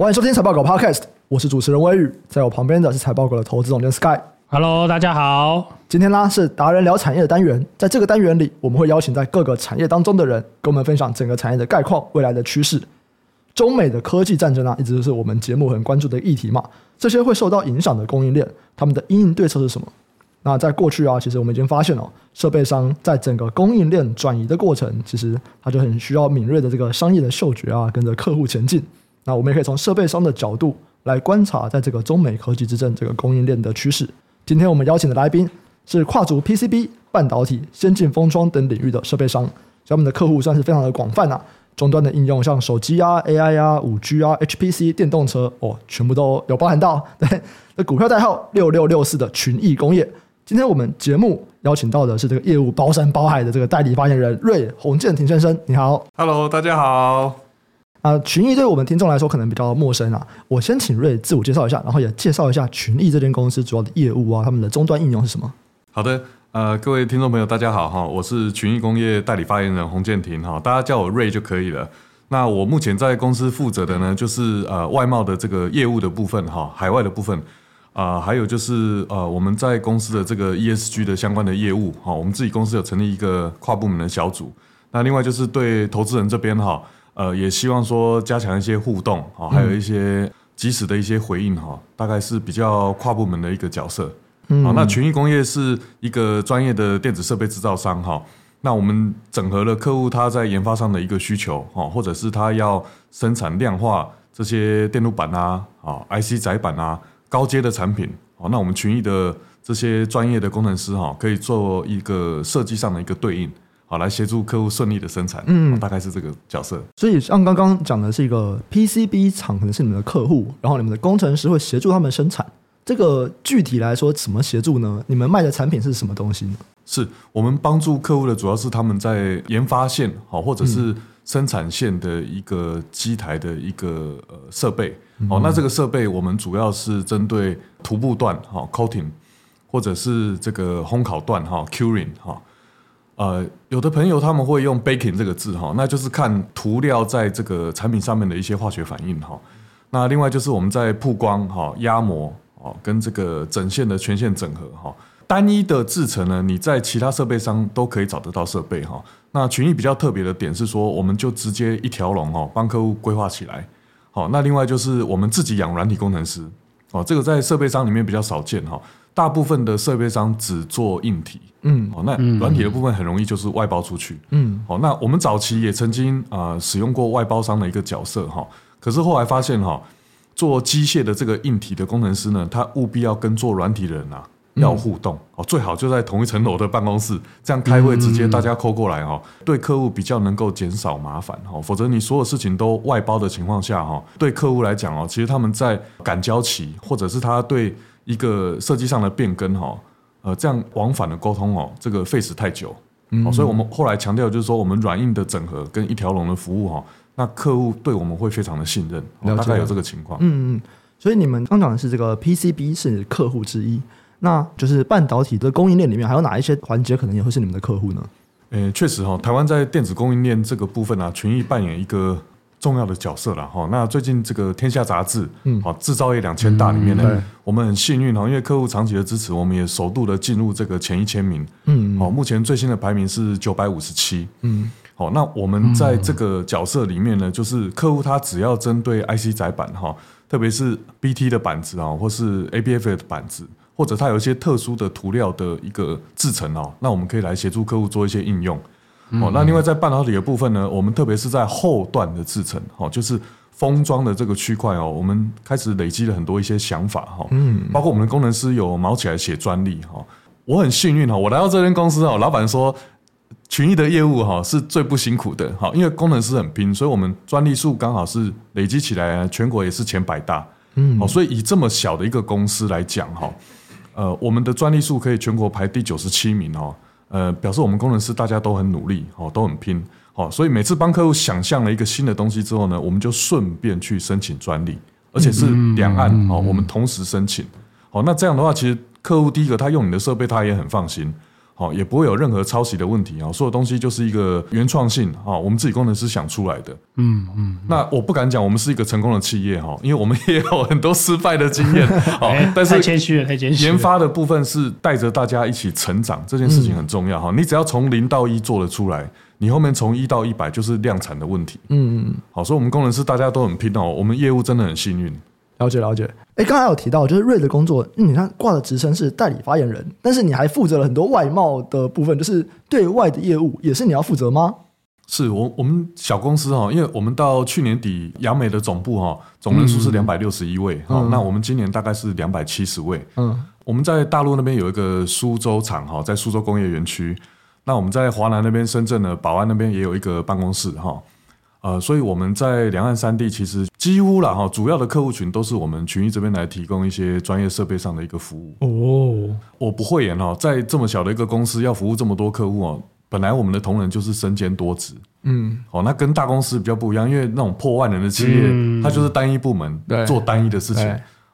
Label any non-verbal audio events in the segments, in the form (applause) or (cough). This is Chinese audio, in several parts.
欢迎收听财报狗 Podcast，我是主持人威宇，在我旁边的是财报狗的投资总监 Sky。Hello，大家好。今天呢是达人聊产业的单元，在这个单元里，我们会邀请在各个产业当中的人，跟我们分享整个产业的概况、未来的趋势。中美的科技战争啊，一直都是我们节目很关注的议题嘛。这些会受到影响的供应链，他们的因应对策是什么？那在过去啊，其实我们已经发现了，设备商在整个供应链转移的过程，其实他就很需要敏锐的这个商业的嗅觉啊，跟着客户前进。那我们也可以从设备商的角度来观察，在这个中美科技之争这个供应链的趋势。今天我们邀请的来宾是跨足 PCB、半导体、先进封装等领域的设备商，他们的客户算是非常的广泛啊。终端的应用像手机啊、AI 啊、五 G 啊、HPC、电动车哦，全部都有包含到。对，那股票代号六六六四的群益工业。今天我们节目邀请到的是这个业务包山包海的这个代理发言人瑞洪建庭先生，你好。Hello，大家好。啊，群益对我们听众来说可能比较陌生啊，我先请瑞自我介绍一下，然后也介绍一下群益这间公司主要的业务啊，他们的终端应用是什么？好的，呃，各位听众朋友，大家好哈，我是群益工业代理发言人洪建廷哈，大家叫我瑞就可以了。那我目前在公司负责的呢，就是呃外贸的这个业务的部分哈，海外的部分啊、还有就是呃我们在公司的这个 ESG 的相关的业务哈，我们自己公司有成立一个跨部门的小组。那另外就是对投资人这边哈。呃，也希望说加强一些互动啊，还有一些及时的一些回应哈，大概是比较跨部门的一个角色。好，那群益工业是一个专业的电子设备制造商哈，那我们整合了客户他在研发上的一个需求哈，或者是他要生产量化这些电路板啊、啊 IC 载板啊、高阶的产品，哦，那我们群益的这些专业的工程师哈，可以做一个设计上的一个对应。好，来协助客户顺利的生产，嗯，大概是这个角色。所以像刚刚讲的是一个 PCB 厂，可能是你们的客户，然后你们的工程师会协助他们生产。这个具体来说怎么协助呢？你们卖的产品是什么东西呢？是我们帮助客户的主要是他们在研发线，好，或者是生产线的一个机台的一个呃设备。好，那这个设备我们主要是针对涂布段，哈，coating，或者是这个烘烤段，哈，curing，哈。呃，有的朋友他们会用 baking 这个字哈，那就是看涂料在这个产品上面的一些化学反应哈。那另外就是我们在曝光哈、压模哦，跟这个整线的全线整合哈。单一的制程呢，你在其他设备商都可以找得到设备哈。那群益比较特别的点是说，我们就直接一条龙哦，帮客户规划起来。好，那另外就是我们自己养软体工程师哦，这个在设备商里面比较少见哈。大部分的设备商只做硬体，嗯，哦，那软体的部分很容易就是外包出去，嗯，哦，那我们早期也曾经啊使用过外包商的一个角色哈，可是后来发现哈，做机械的这个硬体的工程师呢，他务必要跟做软体的人啊要互动，哦，最好就在同一层楼的办公室，这样开会直接大家扣过来哈，对客户比较能够减少麻烦哈，否则你所有事情都外包的情况下哈，对客户来讲哦，其实他们在赶交期或者是他对。一个设计上的变更哈，呃，这样往返的沟通哦，这个费时太久，嗯，所以我们后来强调就是说，我们软硬的整合跟一条龙的服务哈，那客户对我们会非常的信任，大概有这个情况。嗯嗯，所以你们刚讲的是这个 PCB 是客户之一，那就是半导体的供应链里面还有哪一些环节可能也会是你们的客户呢？诶，确实哈，台湾在电子供应链这个部分啊，群益扮演一个。重要的角色了哈。那最近这个《天下杂志》嗯，好，制造业两千大里面呢，嗯、我们很幸运哈，因为客户长期的支持，我们也首度的进入这个前一千名。嗯，好，目前最新的排名是九百五十七。嗯，好，那我们在这个角色里面呢，就是客户他只要针对 IC 载板哈，特别是 BT 的板子啊，或是 ABF 的板子，或者它有一些特殊的涂料的一个制成哦，那我们可以来协助客户做一些应用。哦，那另外在半导体的部分呢，我们特别是在后段的制程，哦，就是封装的这个区块哦，我们开始累积了很多一些想法哈，嗯，包括我们的工程师有毛起来写专利哈，我很幸运哈，我来到这间公司哦，老板说群益的业务哈是最不辛苦的哈，因为工程师很拼，所以我们专利数刚好是累积起来全国也是前百大，嗯，所以以这么小的一个公司来讲哈，呃，我们的专利数可以全国排第九十七名哦。呃，表示我们工程师大家都很努力，哦，都很拼，哦，所以每次帮客户想象了一个新的东西之后呢，我们就顺便去申请专利，而且是两岸哦，我们同时申请，哦，那这样的话，其实客户第一个他用你的设备，他也很放心，好，也不会有任何抄袭的问题啊，所有东西就是一个原创性啊，我们自己工程师想出来的。嗯嗯。那我不敢讲我们是一个成功的企业哈，因为我们也有很多失败的经验。(laughs) 好，但是太谦虚了，太谦虚。研发的部分是带着大家一起成长，这件事情很重要哈。你只要从零到一做得出来，你后面从一到一百就是量产的问题。嗯嗯。好，所以我们工程师大家都很拼哦，我们业务真的很幸运。了解了解，哎，刚才有提到，就是瑞的工作，你看挂的职称是代理发言人，但是你还负责了很多外贸的部分，就是对外的业务也是你要负责吗？是我我们小公司哈，因为我们到去年底杨美的总部哈，总人数是两百六十一位，哈、嗯，那我们今年大概是两百七十位，嗯，我们在大陆那边有一个苏州厂哈，在苏州工业园区，那我们在华南那边，深圳的宝安那边也有一个办公室哈。呃，所以我们在两岸三地其实几乎了哈，主要的客户群都是我们群益这边来提供一些专业设备上的一个服务。哦，我不会言哈，在这么小的一个公司要服务这么多客户哦，本来我们的同仁就是身兼多职。嗯，哦，那跟大公司比较不一样，因为那种破万人的企业，嗯、它就是单一部门做单一的事情。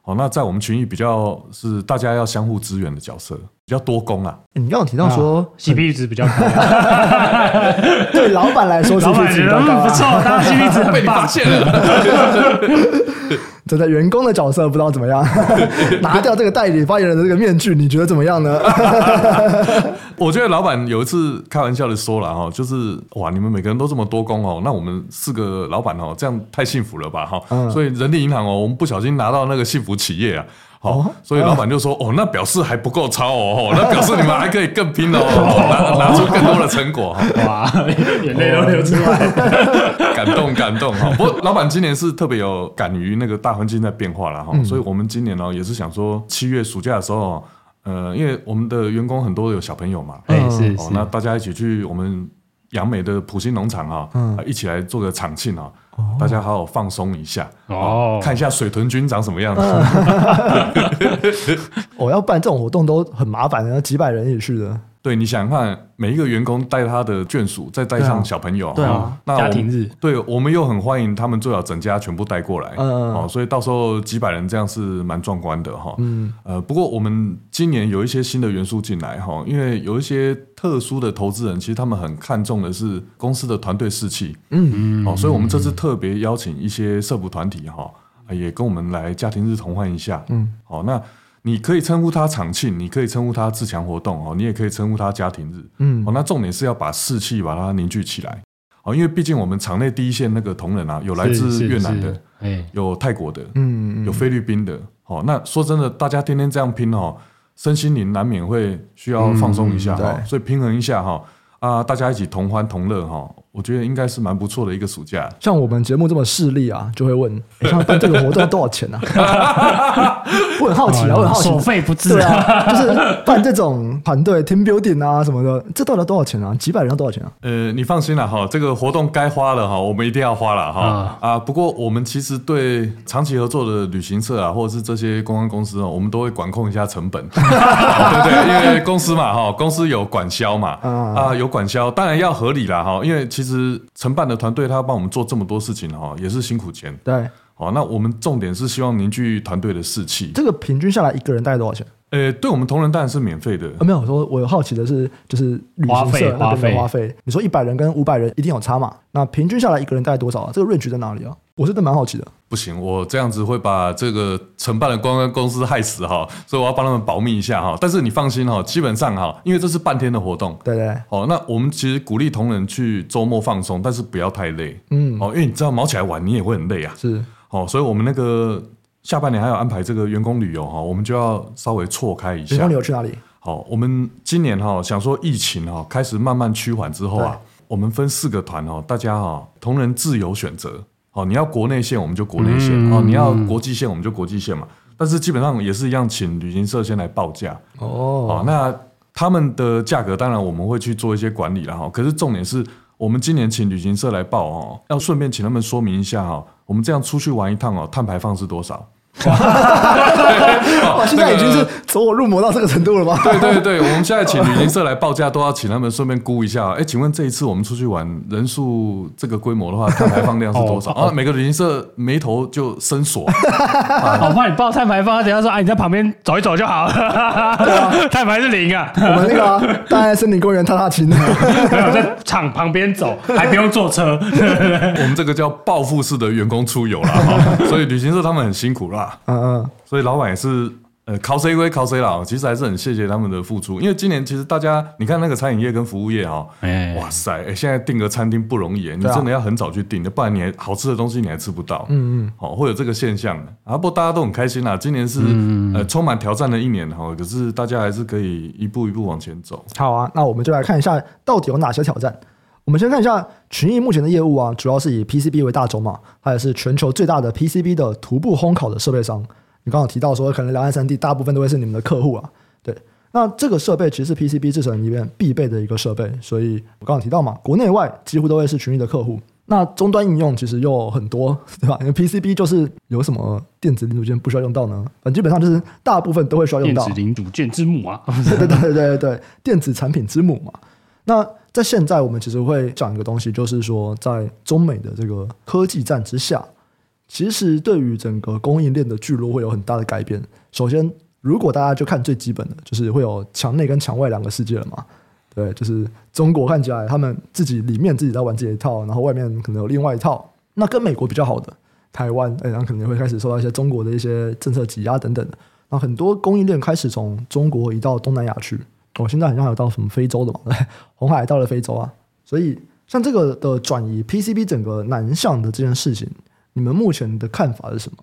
哦，那在我们群益比较是大家要相互支援的角色，比较多工啊。你刚刚提到说 CP 值比较高，(laughs) 对老板来说，CP 值比较高，不错，当然 CP 值被你发现了。站在员工的角色，不知道怎么样，(laughs) 拿掉这个代理发言人的这个面具，你觉得怎么样呢？(laughs) 我觉得老板有一次开玩笑的说了哈，就是哇，你们每个人都这么多工哦，那我们四个老板哦，这样太幸福了吧哈。嗯、所以人力银行哦，我们不小心拿到那个幸福企业啊。好，所以老板就说：“哦，那表示还不够超哦，那表示你们还可以更拼哦，(laughs) 拿拿出更多的成果。” (laughs) 哇，眼泪都流出来，(laughs) 感动感动哈。不过老板今年是特别有感于那个大环境在变化了哈，所以我们今年呢也是想说，七月暑假的时候，呃，因为我们的员工很多有小朋友嘛，哎是，那大家一起去我们杨美的普兴农场啊，一起来做个场庆啊。大家好好放松一下哦，看一下水豚君长什么样子。(laughs) 我要办这种活动都很麻烦的，要几百人也是的。对，你想想看，每一个员工带他的眷属，再带上小朋友，对啊，那家庭日，对，我们又很欢迎他们，最好整家全部带过来，嗯，哦，所以到时候几百人这样是蛮壮观的哈，嗯，呃，不过我们今年有一些新的元素进来哈，因为有一些特殊的投资人，其实他们很看重的是公司的团队士气，嗯。嗯，哦，所以我们这次特别邀请一些社福团体哈，也跟我们来家庭日同欢一下，嗯，好，那。你可以称呼它厂庆，你可以称呼它自强活动哦，你也可以称呼它家庭日，嗯，哦，那重点是要把士气把它凝聚起来，哦，因为毕竟我们场内第一线那个同仁啊，有来自越南的，有泰国的，嗯，有菲律宾的，哦，那说真的，大家天天这样拼哦，身心灵难免会需要放松一下哈，所以平衡一下哈。啊，大家一起同欢同乐哈，我觉得应该是蛮不错的一个暑假。像我们节目这么势利啊，就会问，(laughs) 像办这个活动要多少钱呢？(laughs) 我很好奇啊，我很好奇，收费不啊，就是办这种团队 team building 啊什么的，这到底要多少钱啊？几百人要多少钱啊？呃，你放心了哈，这个活动该花了哈，我们一定要花了哈啊。不过我们其实对长期合作的旅行社啊，或者是这些公关公司啊，我们都会管控一下成本，(laughs) 对不对？因为公司嘛哈，公司有管销嘛啊有。管销当然要合理啦哈，因为其实承办的团队他要帮我们做这么多事情哈，也是辛苦钱。对，好，那我们重点是希望凝聚团队的士气。这个平均下来一个人大概多少钱？呃，对我们同仁当然是免费的。没有说，我有好奇的是，就是旅行社那边的花费。你说一百人跟五百人一定有差嘛？那平均下来一个人大概多少啊？这个 range 在哪里啊？我是真的蛮好奇的。不行，我这样子会把这个承办的公关公司害死哈，所以我要帮他们保密一下哈。但是你放心哈，基本上哈，因为这是半天的活动，对对。哦，那我们其实鼓励同仁去周末放松，但是不要太累。嗯。哦，因为你知道，毛起来玩你也会很累啊。是。哦，所以我们那个。下半年还要安排这个员工旅游哈，我们就要稍微错开一下。员工旅游去哪里？好，我们今年哈想说疫情哈开始慢慢趋缓之后啊，我们分四个团哈，大家哈同仁自由选择。好，你要国内线我们就国内线，哦，你要国际线我们就国际线嘛。但是基本上也是一样，请旅行社先来报价。哦，好，那他们的价格当然我们会去做一些管理了哈。可是重点是我们今年请旅行社来报哦，要顺便请他们说明一下哈，我们这样出去玩一趟哦，碳排放是多少？哇，(laughs) 现在已经是走火入魔到这个程度了吗？对对对，我们现在请旅行社来报价，都要请他们顺便估一下。哎，请问这一次我们出去玩人数这个规模的话，碳排放量是多少？啊，(laughs) 每个旅行社眉头就深锁。我帮你报碳排放，等下说啊，你在旁边走一走就好了。碳排是零啊。我们那个大安森林公园踏踏青，没有在厂旁边走，还不用坐车。(laughs) 我们这个叫报复式的员工出游了，所以旅行社他们很辛苦啦。嗯嗯，所以老板也是。呃，靠谁归靠谁啦，其实还是很谢谢他们的付出，因为今年其实大家，你看那个餐饮业跟服务业啊，哇塞，哎，现在订个餐厅不容易，你真的要很早去订的，不然你还好吃的东西你还吃不到，嗯嗯，好，会有这个现象，啊，不过大家都很开心啦，今年是呃充满挑战的一年哈，可是大家还是可以一步一步往前走。好啊，那我们就来看一下到底有哪些挑战。我们先看一下群益目前的业务啊，主要是以 PCB 为大宗嘛，它也是全球最大的 PCB 的徒步烘烤的设备商。你刚刚提到说，可能两岸三地大部分都会是你们的客户啊，对。那这个设备其实是 PCB 制成里面必备的一个设备，所以我刚刚提到嘛，国内外几乎都会是群益的客户。那终端应用其实又很多，(laughs) 对吧？因为 PCB 就是有什么电子零组件不需要用到呢？反正基本上就是大部分都会需要用到。电子零组件之母啊，(laughs) 对对对对对对，电子产品之母嘛。那在现在我们其实会讲一个东西，就是说在中美的这个科技战之下。其实对于整个供应链的聚落会有很大的改变。首先，如果大家就看最基本的，就是会有墙内跟墙外两个世界了嘛。对，就是中国看起来他们自己里面自己在玩自己一套，然后外面可能有另外一套。那跟美国比较好的台湾，哎，然后可能会开始受到一些中国的一些政策挤压等等的。那很多供应链开始从中国移到东南亚去。我现在好像有到什么非洲的嘛，(laughs) 红海到了非洲啊。所以像这个的转移，PCB 整个南向的这件事情。你们目前的看法是什么？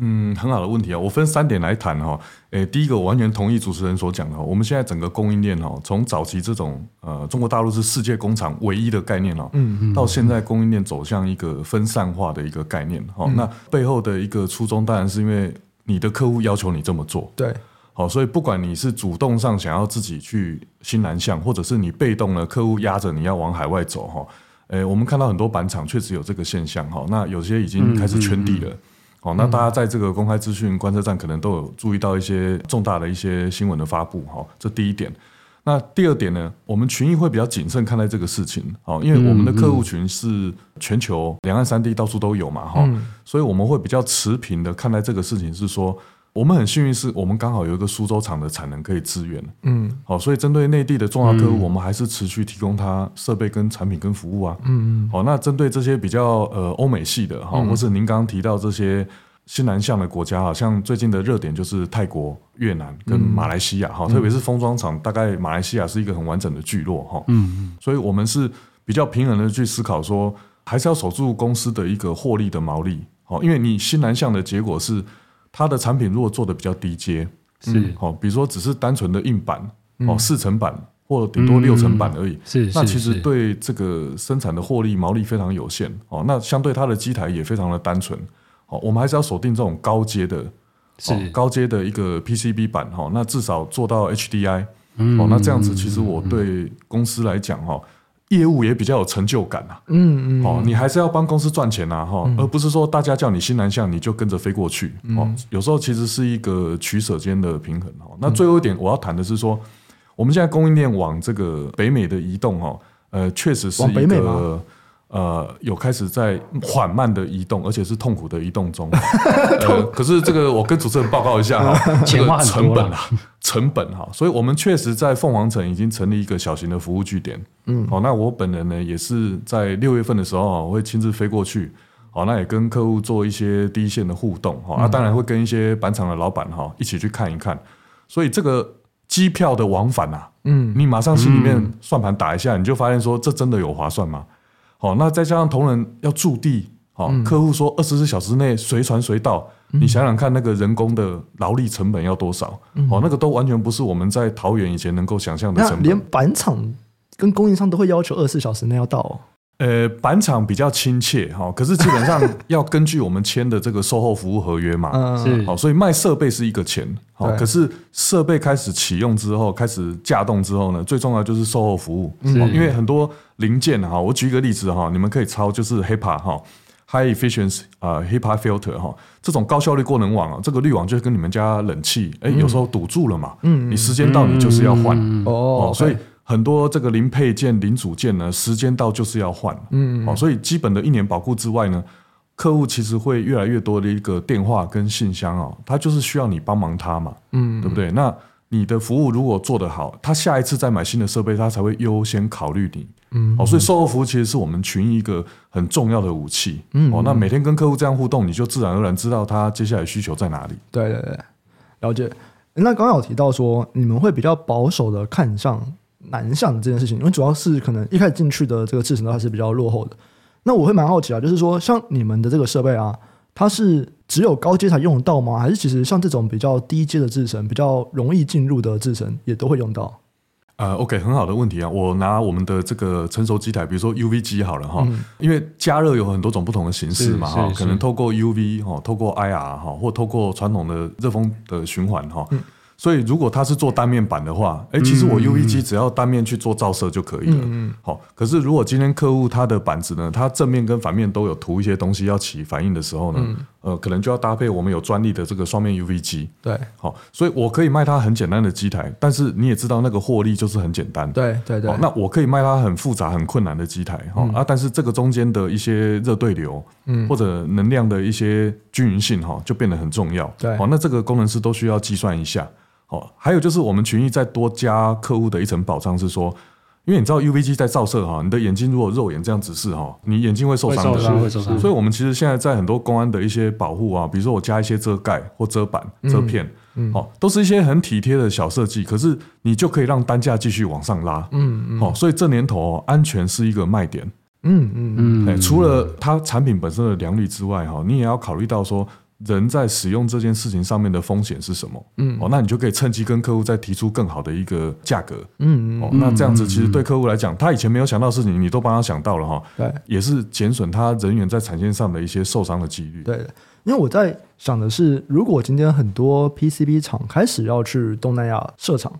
嗯，很好的问题啊，我分三点来谈哈。诶，第一个我完全同意主持人所讲的，我们现在整个供应链哈，从早期这种呃中国大陆是世界工厂唯一的概念哦，嗯嗯，到现在供应链走向一个分散化的一个概念哈。那背后的一个初衷当然是因为你的客户要求你这么做，对，好，所以不管你是主动上想要自己去新南向，或者是你被动的客户压着你要往海外走哈。诶，我们看到很多板厂确实有这个现象哈，那有些已经开始圈地了，好，那大家在这个公开资讯观测站可能都有注意到一些重大的一些新闻的发布哈，这第一点。那第二点呢，我们群益会比较谨慎看待这个事情，好，因为我们的客户群是全球两岸三地到处都有嘛哈，所以我们会比较持平的看待这个事情，是说。我们很幸运，是我们刚好有一个苏州厂的产能可以支援。嗯，好，所以针对内地的重要客户，我们还是持续提供它设备、跟产品、跟服务啊。嗯嗯。好，那针对这些比较呃欧美系的哈，或是您刚刚提到这些新南向的国家，好像最近的热点就是泰国、越南跟马来西亚哈，特别是封装厂，大概马来西亚是一个很完整的聚落哈。嗯嗯。所以我们是比较平衡的去思考说，还是要守住公司的一个获利的毛利。好，因为你新南向的结果是。它的产品如果做的比较低阶，是好，比如说只是单纯的硬板哦，四层板或顶多六层板而已，是那其实对这个生产的获利毛利非常有限哦。那相对它的机台也非常的单纯哦，我们还是要锁定这种高阶的，是高阶的一个 PCB 板哈，那至少做到 HDI 哦，那这样子其实我对公司来讲哈。业务也比较有成就感呐，嗯嗯，哦，你还是要帮公司赚钱呐，哈，而不是说大家叫你新南向你就跟着飞过去，哦，有时候其实是一个取舍间的平衡，哈。那最后一点我要谈的是说，我们现在供应链往这个北美的移动，哈，呃，确实是一个。呃，有开始在缓慢的移动，而且是痛苦的移动中。(laughs) 呃，可是这个我跟主持人报告一下哈，(laughs) 这个成本啊，成本哈，所以我们确实在凤凰城已经成立一个小型的服务据点。嗯，好，那我本人呢也是在六月份的时候啊，我会亲自飞过去。好，那也跟客户做一些第一线的互动。哈，那当然会跟一些板厂的老板哈一起去看一看。所以这个机票的往返啊，嗯，你马上心里面算盘打一下，你就发现说这真的有划算吗？好，那再加上同仁要驻地，好，客户说二十四小时内随传随到，你想想看，那个人工的劳力成本要多少？哦，那个都完全不是我们在桃园以前能够想象的成本。连板厂跟供应商都会要求二十四小时内要到哦。呃，板厂比较亲切哈，可是基本上 (laughs) 要根据我们签的这个售后服务合约嘛，是。好，所以卖设备是一个钱，好，可是设备开始启用之后，开始架动之后呢，最重要就是售后服务，因为很多零件哈，我举一个例子哈，你们可以抄，就是 HEPA 哈 high efficiency 啊 HEPA filter 哈，这种高效率过能网啊，这个滤网就跟你们家冷气，哎，有时候堵住了嘛，嗯，你时间到你就是要换哦，所以很多这个零配件、零组件呢，时间到就是要换，嗯，哦，所以基本的一年保固之外呢，客户其实会越来越多的一个电话跟信箱哦，他就是需要你帮忙他嘛，嗯，对不对？那你的服务如果做得好，他下一次再买新的设备，他才会优先考虑你。嗯，哦，所以售后服务其实是我们群一个很重要的武器。嗯，哦，那每天跟客户这样互动，你就自然而然知道他接下来需求在哪里。对对对，了解。那刚刚有提到说，你们会比较保守的看上南向这件事情，因为主要是可能一开始进去的这个制程都还是比较落后的。那我会蛮好奇啊，就是说像你们的这个设备啊，它是。只有高阶才用得到吗？还是其实像这种比较低阶的制程，比较容易进入的制程，也都会用到？呃，OK，很好的问题啊。我拿我们的这个成熟机台，比如说 UV 机好了哈，嗯、因为加热有很多种不同的形式嘛哈，可能透过 UV 哈，透过 IR 哈，或透过传统的热风的循环哈。嗯所以，如果它是做单面板的话，哎，其实我 UV 机只要单面去做照射就可以了。嗯，好。可是，如果今天客户他的板子呢，它正面跟反面都有涂一些东西要起反应的时候呢，嗯、呃，可能就要搭配我们有专利的这个双面 UV 机。对，好。所以我可以卖它很简单的机台，但是你也知道那个获利就是很简单。对对对。那我可以卖它很复杂、很困难的机台，哈、嗯、啊，但是这个中间的一些热对流，嗯，或者能量的一些均匀性，哈，就变得很重要。对，好，那这个工程师都需要计算一下。哦，还有就是我们群益再多加客户的一层保障是说，因为你知道 UV 机在照射哈，你的眼睛如果肉眼这样直视哈，你眼睛会受伤的，会受伤。所以我们其实现在在很多公安的一些保护啊，比如说我加一些遮盖或遮板、遮片，嗯，好，都是一些很体贴的小设计，可是你就可以让单价继续往上拉，嗯嗯，好，所以这年头安全是一个卖点，嗯嗯嗯，除了它产品本身的良率之外哈，你也要考虑到说。人在使用这件事情上面的风险是什么？嗯，哦，那你就可以趁机跟客户再提出更好的一个价格。嗯嗯，哦，那这样子其实对客户来讲，他以前没有想到的事情，你都帮他想到了哈。对，也是减损他人员在产线上的一些受伤的几率。对，因为我在想的是，如果今天很多 PCB 厂开始要去东南亚设厂，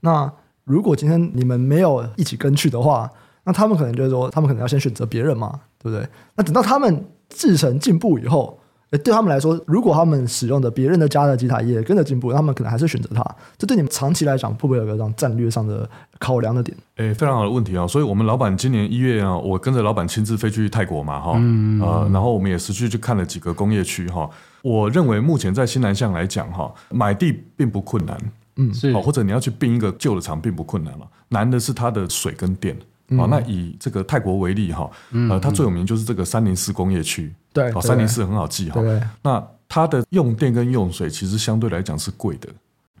那如果今天你们没有一起跟去的话，那他们可能就是说，他们可能要先选择别人嘛，对不对？那等到他们制成进步以后。对他们来说，如果他们使用的别人的家的吉他也跟着进步，他们可能还是选择它。这对你们长期来讲，会不会有个这样战略上的考量的点？诶，非常好的问题啊！所以我们老板今年一月啊，我跟着老板亲自飞去泰国嘛，哈，嗯、呃，然后我们也实际去看了几个工业区，哈。我认为目前在新南向来讲，哈，买地并不困难，嗯，是，或者你要去并一个旧的厂并不困难了，难的是它的水跟电。好，那以这个泰国为例哈，呃，它最有名就是这个三零四工业区，对，好，三零四很好记哈。那它的用电跟用水其实相对来讲是贵的。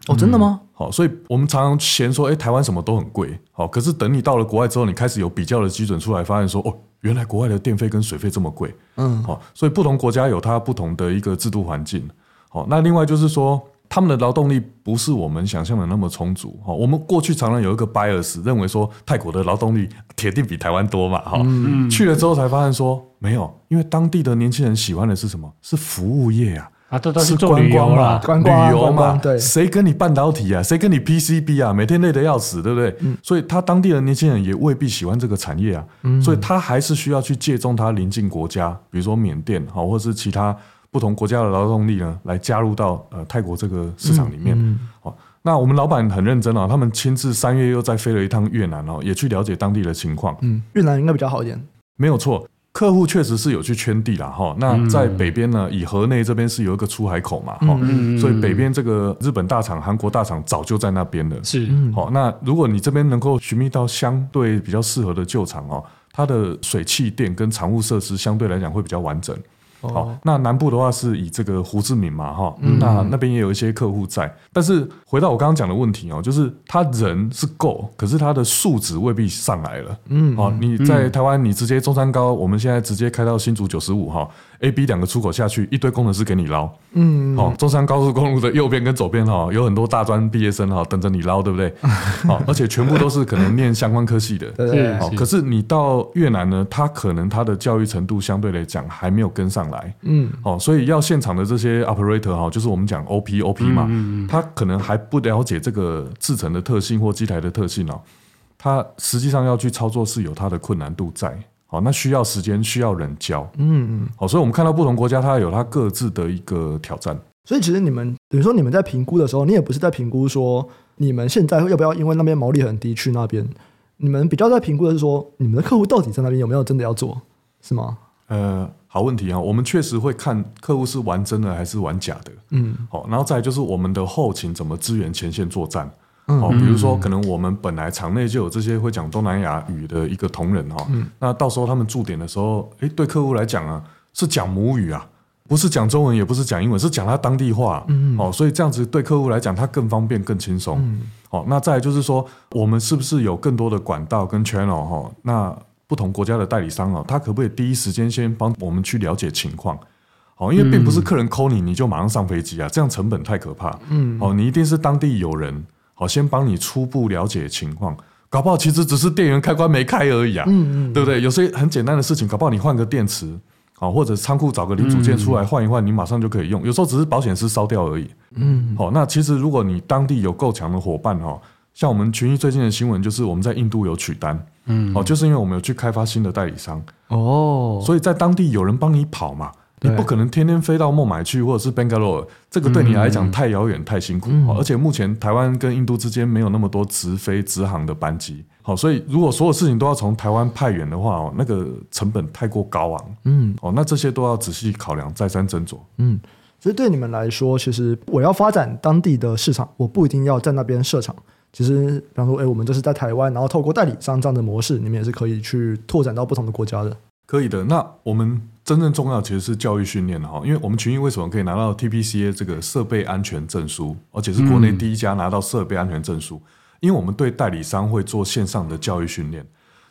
哦，真的吗？好，所以我们常常嫌说，哎，台湾什么都很贵。好，可是等你到了国外之后，你开始有比较的基准出来，发现说，哦，原来国外的电费跟水费这么贵。嗯，好，所以不同国家有它不同的一个制度环境。好，那另外就是说。他们的劳动力不是我们想象的那么充足哈。我们过去常常有一个 bias，认为说泰国的劳动力铁定比台湾多嘛哈。去了之后才发现说没有，因为当地的年轻人喜欢的是什么？是服务业呀啊，这都是观光啦，旅游嘛。对，谁跟你半导体啊？谁跟你 PCB 啊？每天累得要死，对不对？所以他当地的年轻人也未必喜欢这个产业啊。所以他还是需要去借重他邻近国家，比如说缅甸哈，或者是其他。不同国家的劳动力呢，来加入到呃泰国这个市场里面。嗯嗯、好，那我们老板很认真啊，他们亲自三月又再飞了一趟越南哦，也去了解当地的情况。嗯，越南应该比较好一点。没有错，客户确实是有去圈地啦哈。那在北边呢，以河内这边是有一个出海口嘛哈，嗯、所以北边这个日本大厂、韩国大厂早就在那边了。是，好，那如果你这边能够寻觅到相对比较适合的旧厂哦，它的水气电跟厂务设施相对来讲会比较完整。好，那南部的话是以这个胡志明嘛，哈，那那边也有一些客户在。但是回到我刚刚讲的问题哦，就是他人是够，可是他的素质未必上来了。嗯，好，你在台湾，你直接中山高，我们现在直接开到新竹九十五哈，A、B 两个出口下去，一堆工程师给你捞。嗯，好，中山高速公路的右边跟左边哈，有很多大专毕业生哈，等着你捞，对不对？好，而且全部都是可能念相关科系的。(laughs) 对，好，可是你到越南呢，他可能他的教育程度相对来讲还没有跟上。来，嗯，好，所以要现场的这些 operator 哈，就是我们讲 OP OP 嘛，嗯嗯、他可能还不了解这个制程的特性或机台的特性哦，他实际上要去操作是有它的困难度在，好，那需要时间，需要人教。嗯嗯。好，所以我们看到不同国家，它有它各自的一个挑战。所以其实你们等于说你们在评估的时候，你也不是在评估说你们现在要不要因为那边毛利很低去那边，你们比较在评估的是说你们的客户到底在那边有没有真的要做，是吗？呃，好问题啊，我们确实会看客户是玩真的还是玩假的。嗯。好，然后再就是我们的后勤怎么支援前线作战。嗯、哦，比如说，可能我们本来场内就有这些会讲东南亚语的一个同仁哈，嗯、那到时候他们驻点的时候，诶，对客户来讲啊，是讲母语啊，不是讲中文，也不是讲英文，是讲他当地话。嗯，哦，所以这样子对客户来讲，他更方便、更轻松。嗯，哦，那再来就是说，我们是不是有更多的管道跟 channel 哈、哦？那不同国家的代理商啊、哦，他可不可以第一时间先帮我们去了解情况？哦，因为并不是客人 call 你，你就马上上飞机啊，这样成本太可怕。嗯，哦，你一定是当地有人。好，先帮你初步了解情况，搞不好其实只是电源开关没开而已啊，嗯嗯，对不对？有些很简单的事情，搞不好你换个电池，好，或者仓库找个零组件出来换一换，你马上就可以用。有时候只是保险丝烧掉而已，嗯，好，那其实如果你当地有够强的伙伴哈，像我们群益最近的新闻就是我们在印度有取单，嗯，哦，就是因为我们有去开发新的代理商，哦，所以在当地有人帮你跑嘛。你不可能天天飞到孟买去，或者是 Bangalore，这个对你来讲太遥远、太辛苦。嗯、而且目前台湾跟印度之间没有那么多直飞直航的班机，好，所以如果所有事情都要从台湾派员的话，哦，那个成本太过高昂。嗯，哦，那这些都要仔细考量，再三斟酌。嗯，所以对你们来说，其实我要发展当地的市场，我不一定要在那边设厂。其实，比方说，哎，我们就是在台湾，然后透过代理商这样的模式，你们也是可以去拓展到不同的国家的。可以的。那我们真正重要其实是教育训练哈，因为我们群益为什么可以拿到 TPCA 这个设备安全证书，而且是国内第一家拿到设备安全证书？因为我们对代理商会做线上的教育训练。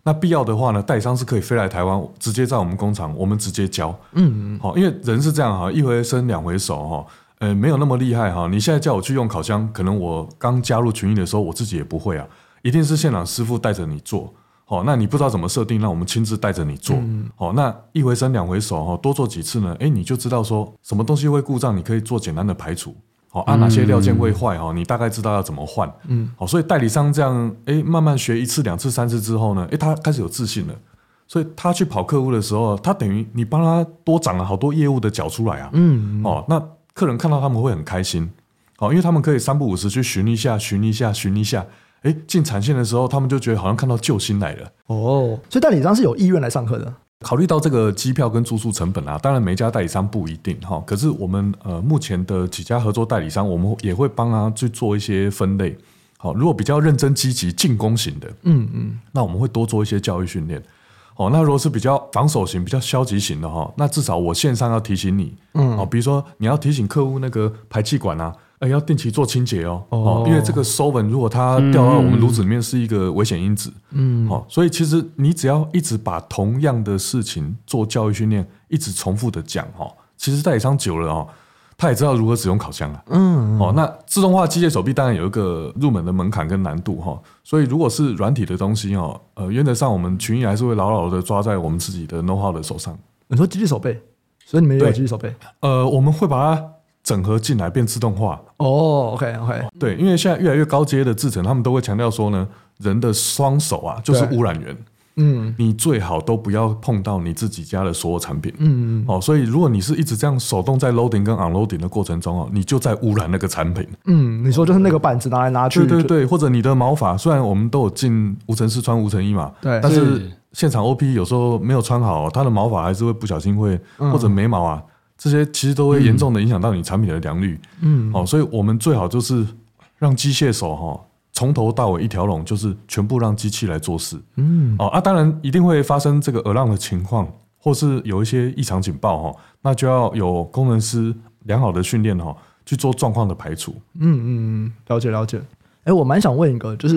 那必要的话呢，代理商是可以飞来台湾，直接在我们工厂，我们直接教。嗯嗯。好，因为人是这样哈，一回生两回熟哈，呃，没有那么厉害哈。你现在叫我去用烤箱，可能我刚加入群益的时候，我自己也不会啊，一定是现场师傅带着你做。好，那你不知道怎么设定，那我们亲自带着你做。哦，那一回生两回熟哈，多做几次呢？哎，你就知道说什么东西会故障，你可以做简单的排除。好，啊，哪些料件会坏哈，你大概知道要怎么换。嗯，好，所以代理商这样，哎，慢慢学一次、两次、三次之后呢，哎，他开始有自信了。所以他去跑客户的时候，他等于你帮他多长了好多业务的脚出来啊。嗯，哦，那客人看到他们会很开心。好，因为他们可以三不五时去巡一下、巡一下、巡一下。哎，进产线的时候，他们就觉得好像看到救星来了哦。所以代理商是有意愿来上课的。考虑到这个机票跟住宿成本啊，当然每家代理商不一定哈。可是我们呃目前的几家合作代理商，我们也会帮他去做一些分类。好，如果比较认真积极进攻型的，嗯嗯，那我们会多做一些教育训练。哦，那如果是比较防守型、比较消极型的哈，那至少我线上要提醒你，嗯，哦，比如说你要提醒客户那个排气管啊。哎，要定期做清洁哦，哦，因为这个 solvent 如果它掉到我们炉子里面是一个危险因子，嗯，好，所以其实你只要一直把同样的事情做教育训练，一直重复的讲哈，其实代理商久了哦，他也知道如何使用烤箱了，嗯，哦，那自动化机械手臂当然有一个入门的门槛跟难度哈，所以如果是软体的东西哦，呃，原则上我们群益还是会牢牢的抓在我们自己的 know how 的手上。你说机械手背，所以你们也有机械手背？呃，我们会把它。整合进来变自动化。哦，OK OK，对，因为现在越来越高阶的制程，他们都会强调说呢，人的双手啊就是污染源，嗯，你最好都不要碰到你自己家的所有产品，嗯嗯，哦，所以如果你是一直这样手动在 loading 跟 unloading 的过程中哦，你就在污染那个产品，嗯，你说就是那个板子拿来拿去，对对对，或者你的毛发，虽然我们都有进无尘室穿无尘衣嘛，对，但是现场 OP 有时候没有穿好，它的毛发还是会不小心会或者眉毛啊。这些其实都会严重的影响到你产品的良率，嗯，哦，所以我们最好就是让机械手哈，从头到尾一条龙，就是全部让机器来做事，嗯，哦啊，当然一定会发生这个 alarm 的情况，或是有一些异常警报哈，那就要有工程师良好的训练哈，去做状况的排除，嗯嗯嗯，了解了解。哎，我蛮想问一个，就是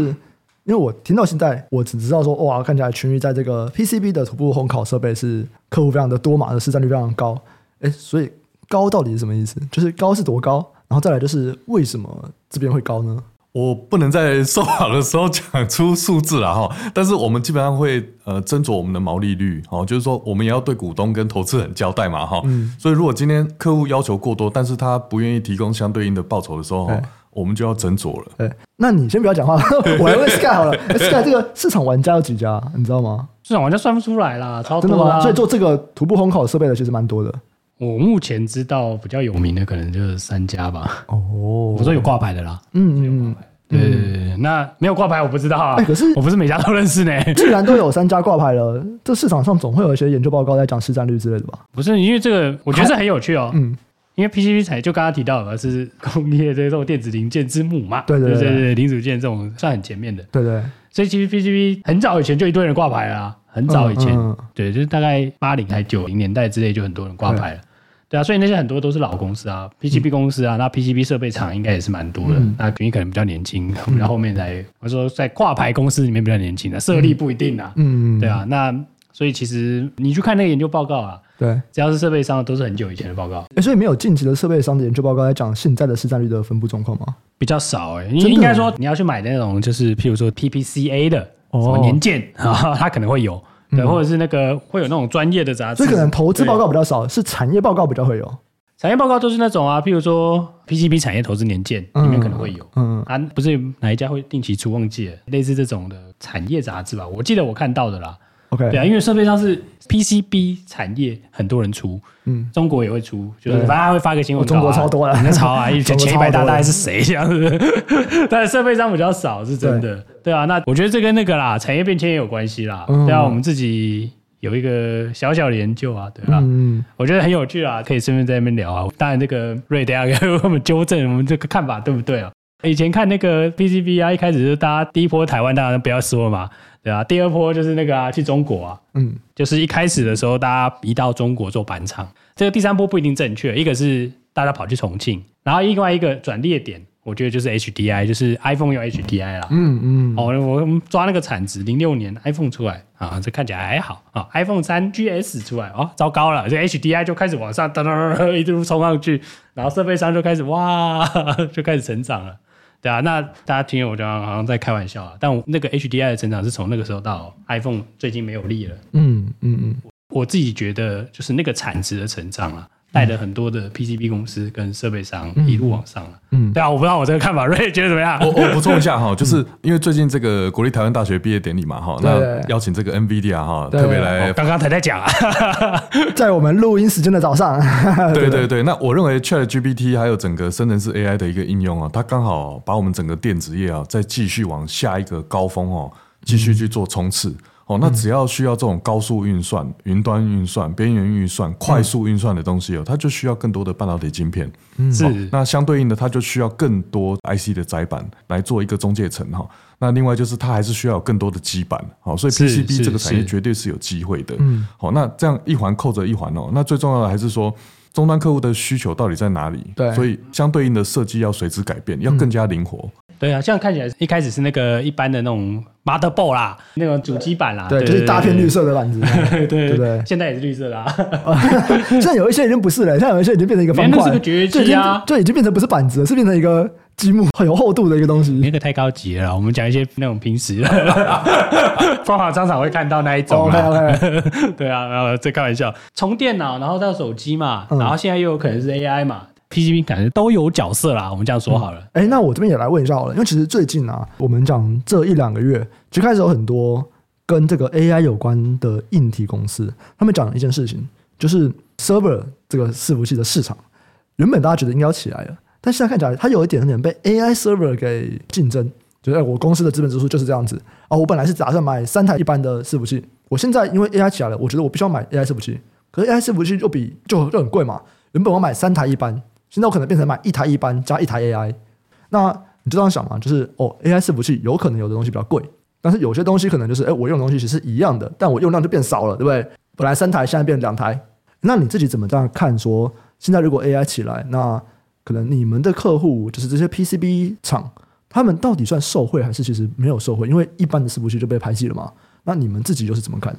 因为我听到现在，我只知道说哇，看起来群域在这个 PCB 的徒步烘烤设备是客户非常的多嘛，的市占率非常高。哎，所以高到底是什么意思？就是高是多高？然后再来就是为什么这边会高呢？我不能在说好的时候讲出数字了哈，但是我们基本上会呃斟酌我们的毛利率哦，就是说我们也要对股东跟投资人交代嘛哈。嗯。所以如果今天客户要求过多，但是他不愿意提供相对应的报酬的时候，我们就要斟酌了。哎，那你先不要讲话，(laughs) 我来问 Sky 好了。Sky 这个市场玩家有几家？你知道吗？市场玩家算不出来啦，超真的。吗？所以做这个徒步烘烤设备的其实蛮多的。我目前知道比较有名的可能就是三家吧。哦，我说有挂牌的啦。嗯嗯嗯，对对对对，那没有挂牌我不知道啊。哎可是我不是每家都认识呢。(laughs) 既然都有三家挂牌了，这市场上总会有一些研究报告在讲市占率之类的吧？不是，因为这个我觉得这很有趣哦。嗯，因为 PCB 产业就刚刚提到的是工业这种电子零件之母嘛。对对对对对对，零组件这种算很前面的。对对，所以其实 PCB 很早以前就一堆人挂牌了啊，很早以前，嗯嗯对，就是大概八零还九零年代之类就很多人挂牌了。对啊，所以那些很多都是老公司啊，PCB 公司啊，那 PCB 设备厂应该也是蛮多的。嗯那你可能比较年轻，然后后面才我说在挂牌公司里面比较年轻的，设立不一定啊。嗯，对啊，那所以其实你去看那个研究报告啊，对。只要是设备商的都是很久以前的报告，哎，所以没有近期的设备商的研究报告来讲现在的市占率的分布状况吗？比较少哎、应该说你要去买那种就是譬如说 PPCA 的哦什么年鉴 (laughs) 啊，它可能会有。对，或者是那个会有那种专业的杂志，所以可能投资报告比较少，是产业报告比较会有。产业报告都是那种啊，譬如说 PCB 产业投资年鉴里面可能会有。嗯，啊，不是哪一家会定期出，忘记了，类似这种的产业杂志吧？我记得我看到的啦。OK，对啊，因为设备上是 PCB 产业，很多人出，嗯，中国也会出，就是对反正他会发个新闻 (laughs) 中国超多了那超啊，中国前一百大概是谁这样子？(laughs) 但是设备商比较少，是真的。对啊，那我觉得这跟那个啦，产业变迁也有关系啦。嗯对啊，我们自己。有一个小小的研究啊，对吧？嗯，我觉得很有趣啊，可以顺便在那边聊啊。当然，这个瑞等下给我们纠正我们这个看法对不对啊？以前看那个 PCB 啊，一开始就是大家第一波台湾当然不要说嘛，对啊，第二波就是那个啊，去中国啊，嗯，就是一开始的时候大家移到中国做板厂，这个第三波不一定正确，一个是大家跑去重庆，然后另外一个转捩点。我觉得就是 HDI，就是 iPhone 用 HDI 啦。嗯嗯。哦，我们抓那个产值，零六年 iPhone 出来啊，这看起来还好啊。iPhone 三 GS 出来哦，糟糕了，这 HDI 就开始往上噔噔噔一路冲上去，然后设备商就开始哇，(laughs) 就开始成长了。对啊，那大家听我讲好像在开玩笑啊，但我那个 HDI 的成长是从那个时候到 iPhone 最近没有力了。嗯嗯嗯，我自己觉得就是那个产值的成长啊。带着很多的 PCB 公司跟设备商一路往上了。嗯，对啊，我不知道我这个看法，瑞觉得怎么样？我我补充一下哈，(laughs) 就是因为最近这个国立台湾大学毕业典礼嘛哈，那邀请这个 NVIDIA 哈特别来，刚刚才在讲啊，(laughs) 在我们录音时间的早上。(laughs) 对对对，那我认为 ChatGPT 还有整个生成式 AI 的一个应用啊，它刚好把我们整个电子业啊再继续往下一个高峰哦，继续去做冲刺。哦，那只要需要这种高速运算、云端运算、边缘运算、快速运算的东西哦，它就需要更多的半导体晶片。嗯，是。那相对应的，它就需要更多 IC 的载板来做一个中介层哈。那另外就是它还是需要有更多的基板。好，所以 PCB 这个产业绝对是有机会的。嗯，好，那这样一环扣着一环哦。那最重要的还是说，终端客户的需求到底在哪里？对，所以相对应的设计要随之改变，要更加灵活。对啊，这样看起来一开始是那个一般的那种 motherboard 啦，那种主机板啦，对，就是大片绿色的板子，对对对，现在也是绿色的啊。(laughs) 现在有一些已经不是了，现在有一些已经变成一个方块，那是个绝技啊，就已经变成不是板子了，是变成一个积木很有厚度的一个东西。那个太高级了，我们讲一些那种平时的，光华商场会看到那一种。OK OK，(laughs) 对啊，然后在开玩笑，从电脑然后到手机嘛，然后现在又有可能是 AI 嘛。PCB 感觉都有角色啦，我们这样说好了。哎、嗯欸，那我这边也来问一下好了，因为其实最近啊，我们讲这一两个月就开始有很多跟这个 AI 有关的硬体公司，他们讲了一件事情，就是 server 这个伺服器的市场，原本大家觉得应该要起来了，但现在看起来它有一点点被 AI server 给竞争。觉得我公司的资本支出就是这样子啊，我本来是打算买三台一般的伺服器，我现在因为 AI 起来了，我觉得我必须要买 AI 伺服器，可是 AI 伺服器就比就就很贵嘛，原本我买三台一般。现在我可能变成买一台一般加一台 AI，那你就这样想嘛，就是哦，AI 伺服器有可能有的东西比较贵，但是有些东西可能就是，哎，我用的东西其实是一样的，但我用量就变少了，对不对？本来三台，现在变两台，那你自己怎么这样看？说现在如果 AI 起来，那可能你们的客户就是这些 PCB 厂，他们到底算受贿还是其实没有受贿？因为一般的伺服器就被排挤了嘛。那你们自己又是怎么看？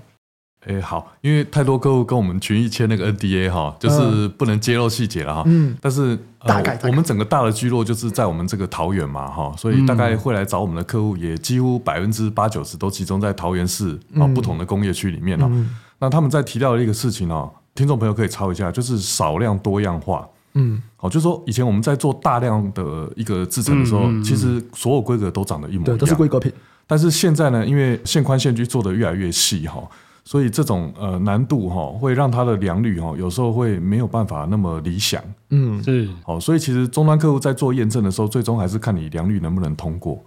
哎，好，因为太多客户跟我们群益签那个 NDA 哈，就是不能揭露细节了哈。嗯，但是大概我们整个大的聚落就是在我们这个桃园嘛哈，所以大概会来找我们的客户也几乎百分之八九十都集中在桃园市啊不同的工业区里面了。那他们在提到的一个事情哦，听众朋友可以抄一下，就是少量多样化。嗯，好，就是说以前我们在做大量的一个制程的时候，其实所有规格都长得一模一样，都是规格品。但是现在呢，因为线宽线距做的越来越细哈，所以这种呃难度哈，会让它的良率哈，有时候会没有办法那么理想。嗯，是好，所以其实终端客户在做验证的时候，最终还是看你良率能不能通过。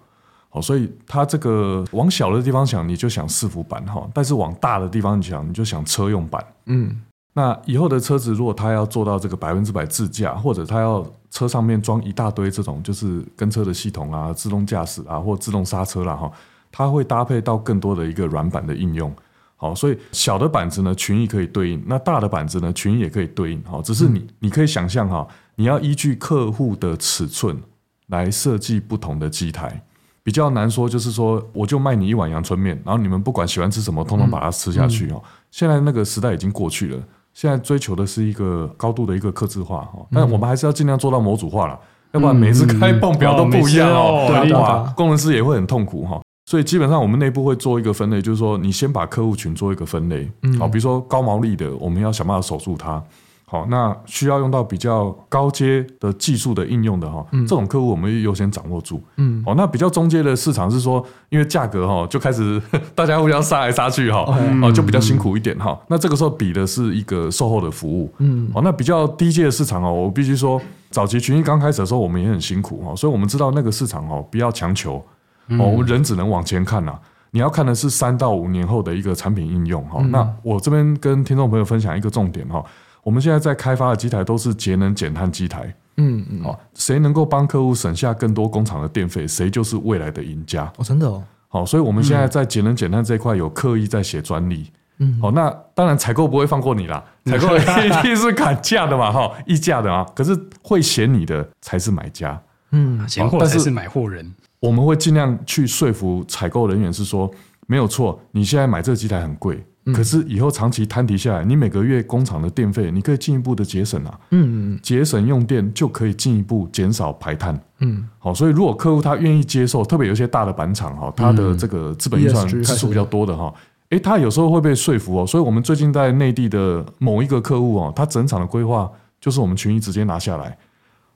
好，所以它这个往小的地方想，你就想伺服板哈；但是往大的地方想，你就想车用板。嗯，那以后的车子，如果它要做到这个百分之百自驾，或者它要车上面装一大堆这种就是跟车的系统啊、自动驾驶啊，或自动刹车啦哈，它会搭配到更多的一个软板的应用。好，所以小的板子呢，群益可以对应；那大的板子呢，群益也可以对应。好，只是你你可以想象哈，你要依据客户的尺寸来设计不同的机台。比较难说，就是说，我就卖你一碗阳春面，然后你们不管喜欢吃什么，通通把它吃下去哦。现在那个时代已经过去了，现在追求的是一个高度的一个克制化哈，但我们还是要尽量做到模组化了，要不然每次开泵表都不一样哦，对吧？工程师也会很痛苦哈。所以基本上我们内部会做一个分类，就是说，你先把客户群做一个分类，好，比如说高毛利的，我们要想办法守住它。好，那需要用到比较高阶的技术的应用的哈，这种客户我们优先掌握住。嗯，好，那比较中阶的市场是说，因为价格哈就开始 (laughs) 大家互相杀来杀去哈，哦，就比较辛苦一点哈。那这个时候比的是一个售后的服务。嗯，好，那比较低阶的市场哦，我必须说，早期群益刚开始的时候，我们也很辛苦哈，所以我们知道那个市场哦，不要强求哦，我们人只能往前看呐。你要看的是三到五年后的一个产品应用哈。那我这边跟听众朋友分享一个重点哈。我们现在在开发的机台都是节能减碳机台，嗯嗯，好，谁能够帮客户省下更多工厂的电费，谁就是未来的赢家。哦，真的哦，好，所以我们现在在节能减碳这一块有刻意在写专利，嗯，好，那当然采购不会放过你啦，采购一定是砍价的嘛，哈，(laughs) 议价的啊，可是会嫌你的才是买家，嗯，嫌货才是买货人。我们会尽量去说服采购人员是说，没有错，你现在买这个机台很贵。可是以后长期摊提下来，你每个月工厂的电费，你可以进一步的节省啊。嗯嗯，节省用电就可以进一步减少排碳。嗯，好，所以如果客户他愿意接受，特别有一些大的板厂哈，他的这个资本预算支出比较多的哈，诶，他有时候会被说服哦。所以我们最近在内地的某一个客户哦，他整场的规划就是我们群益直接拿下来。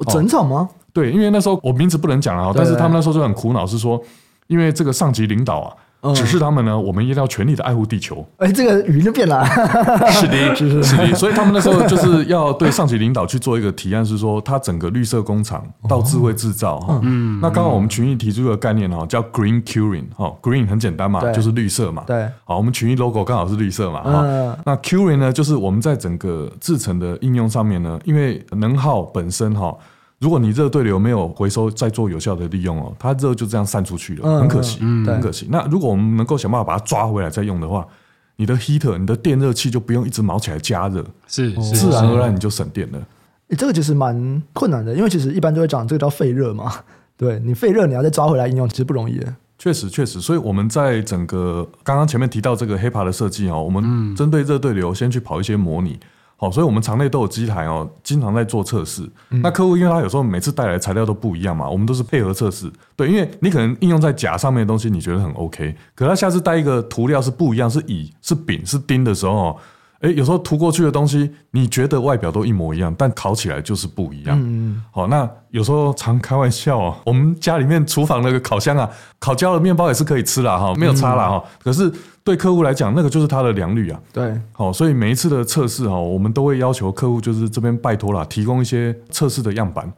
整场吗？对，因为那时候我名字不能讲啊，但是他们那时候就很苦恼，是说因为这个上级领导啊。只是他们呢，我们一定要全力的爱护地球。哎，这个语音就变了。(laughs) 是的，是是的。所以他们那时候就是要对上级领导去做一个提案，是说它整个绿色工厂到智慧制造哈。嗯。那刚好我们群益提出一个概念哈，叫 Green Curing 哈，Green 很简单嘛，就是绿色嘛。对。好，我们群益 logo 刚好是绿色嘛哈。那 Curing 呢，就是我们在整个制程的应用上面呢，因为能耗本身哈。如果你热对流没有回收再做有效的利用哦，它热就这样散出去了，很可惜，很可惜。那如果我们能够想办法把它抓回来再用的话，你的 heater、你的电热器就不用一直毛起来加热，是自然而然你就省电了。诶，这个其实蛮困难的，因为其实一般都会讲这个叫废热嘛，(laughs) 对你废热你要再抓回来应用，其实不容易。确实确实，所以我们在整个刚刚前面提到这个 HEPA 的设计哦，我们针对热对流先去跑一些模拟。好，所以我们厂内都有机台哦，经常在做测试。嗯、那客户因为他有时候每次带来的材料都不一样嘛，我们都是配合测试。对，因为你可能应用在甲上面的东西你觉得很 OK，可他下次带一个涂料是不一样，是乙是丙是丁的时候。诶，有时候涂过去的东西，你觉得外表都一模一样，但烤起来就是不一样。嗯，好，那有时候常开玩笑哦，我们家里面厨房那个烤箱啊，烤焦了面包也是可以吃啦哈，没有差啦哈。可是对客户来讲，那个就是他的良率啊。对，好，所以每一次的测试哈，我们都会要求客户就是这边拜托啦，提供一些测试的样板。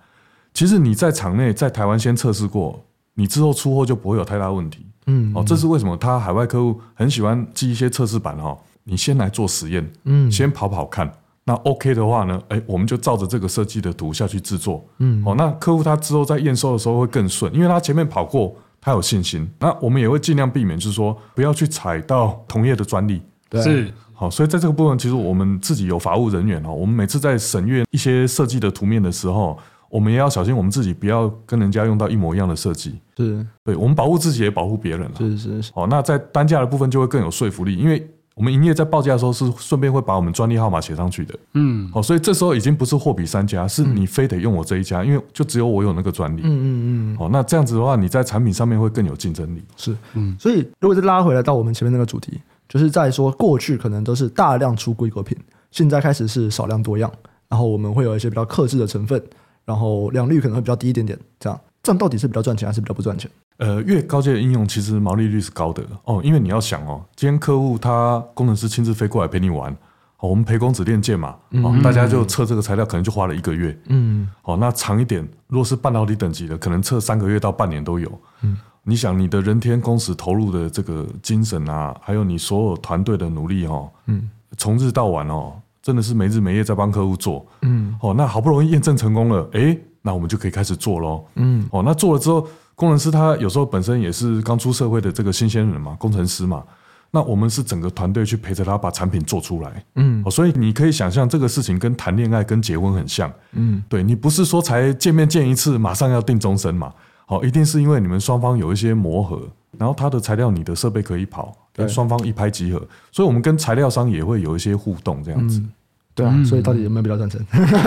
其实你在场内在台湾先测试过，你之后出货就不会有太大问题。嗯，哦，这是为什么？他海外客户很喜欢寄一些测试版哈。你先来做实验，嗯，先跑跑看，那 OK 的话呢，哎，我们就照着这个设计的图下去制作，嗯，哦，那客户他之后在验收的时候会更顺，因为他前面跑过，他有信心。那我们也会尽量避免，就是说不要去踩到同业的专利，对，是，好，所以在这个部分，其实我们自己有法务人员哦，我们每次在审阅一些设计的图面的时候，我们也要小心，我们自己不要跟人家用到一模一样的设计，是，对，我们保护自己也保护别人了，是是是，好，那在单价的部分就会更有说服力，因为。我们营业在报价的时候是顺便会把我们专利号码写上去的，嗯，好，所以这时候已经不是货比三家，是你非得用我这一家，因为就只有我有那个专利，嗯嗯嗯，好，那这样子的话，你在产品上面会更有竞争力，是，嗯，所以如果是拉回来到我们前面那个主题，就是在说过去可能都是大量出规格品，现在开始是少量多样，然后我们会有一些比较克制的成分，然后良率可能会比较低一点点，这样，这样到底是比较赚钱还是比较不赚钱？呃，越高阶的应用，其实毛利率是高的。哦，因为你要想哦，今天客户他工程师亲自飞过来陪你玩，好，我们陪公子练剑嘛，哦，大家就测这个材料，可能就花了一个月，嗯，好，那长一点，如果是半导体等级的，可能测三个月到半年都有，嗯，你想你的人天工时投入的这个精神啊，还有你所有团队的努力哦，嗯，从日到晚哦，真的是没日没夜在帮客户做，嗯，哦，那好不容易验证成功了，诶，那我们就可以开始做喽，嗯，哦，那做了之后。工程师他有时候本身也是刚出社会的这个新鲜人嘛，工程师嘛，那我们是整个团队去陪着他把产品做出来，嗯，所以你可以想象这个事情跟谈恋爱跟结婚很像，嗯，对，你不是说才见面见一次马上要定终身嘛，好，一定是因为你们双方有一些磨合，然后他的材料你的设备可以跑，对，双方一拍即合，所以我们跟材料商也会有一些互动这样子。嗯对啊，所以到底有没有比较赞成？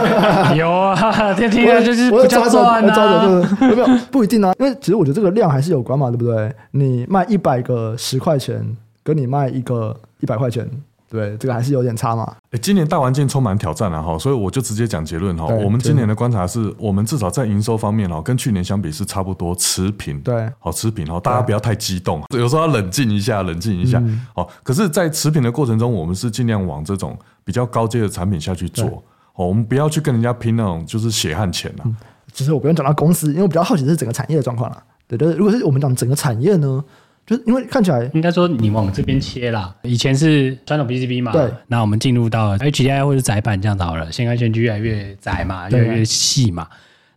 (laughs) 有啊，听听就是比较赚啊。有没有不一定啊，因为其实我觉得这个量还是有关嘛，对不对？你卖一百个十块钱，跟你卖一个一百块钱。对，这个还是有点差嘛。哎，今年大环境充满挑战了哈，所以我就直接讲结论哈。我们今年的观察是，我们至少在营收方面哈，跟去年相比是差不多持平。对，好持平哈，大家不要太激动，有时候要冷静一下，冷静一下。好，可是，在持平的过程中，我们是尽量往这种比较高阶的产品下去做。哦，我们不要去跟人家拼那种就是血汗钱了。其实我不用讲到公司，因为我比较好奇的是整个产业的状况了。对对，如果是我们讲整个产业呢？就是因为看起来，应该说你往这边切啦。以前是传统 PCB 嘛，对。那我们进入到 HDI 或者窄板这样子好了，现在线距越来越窄嘛，越来越细嘛。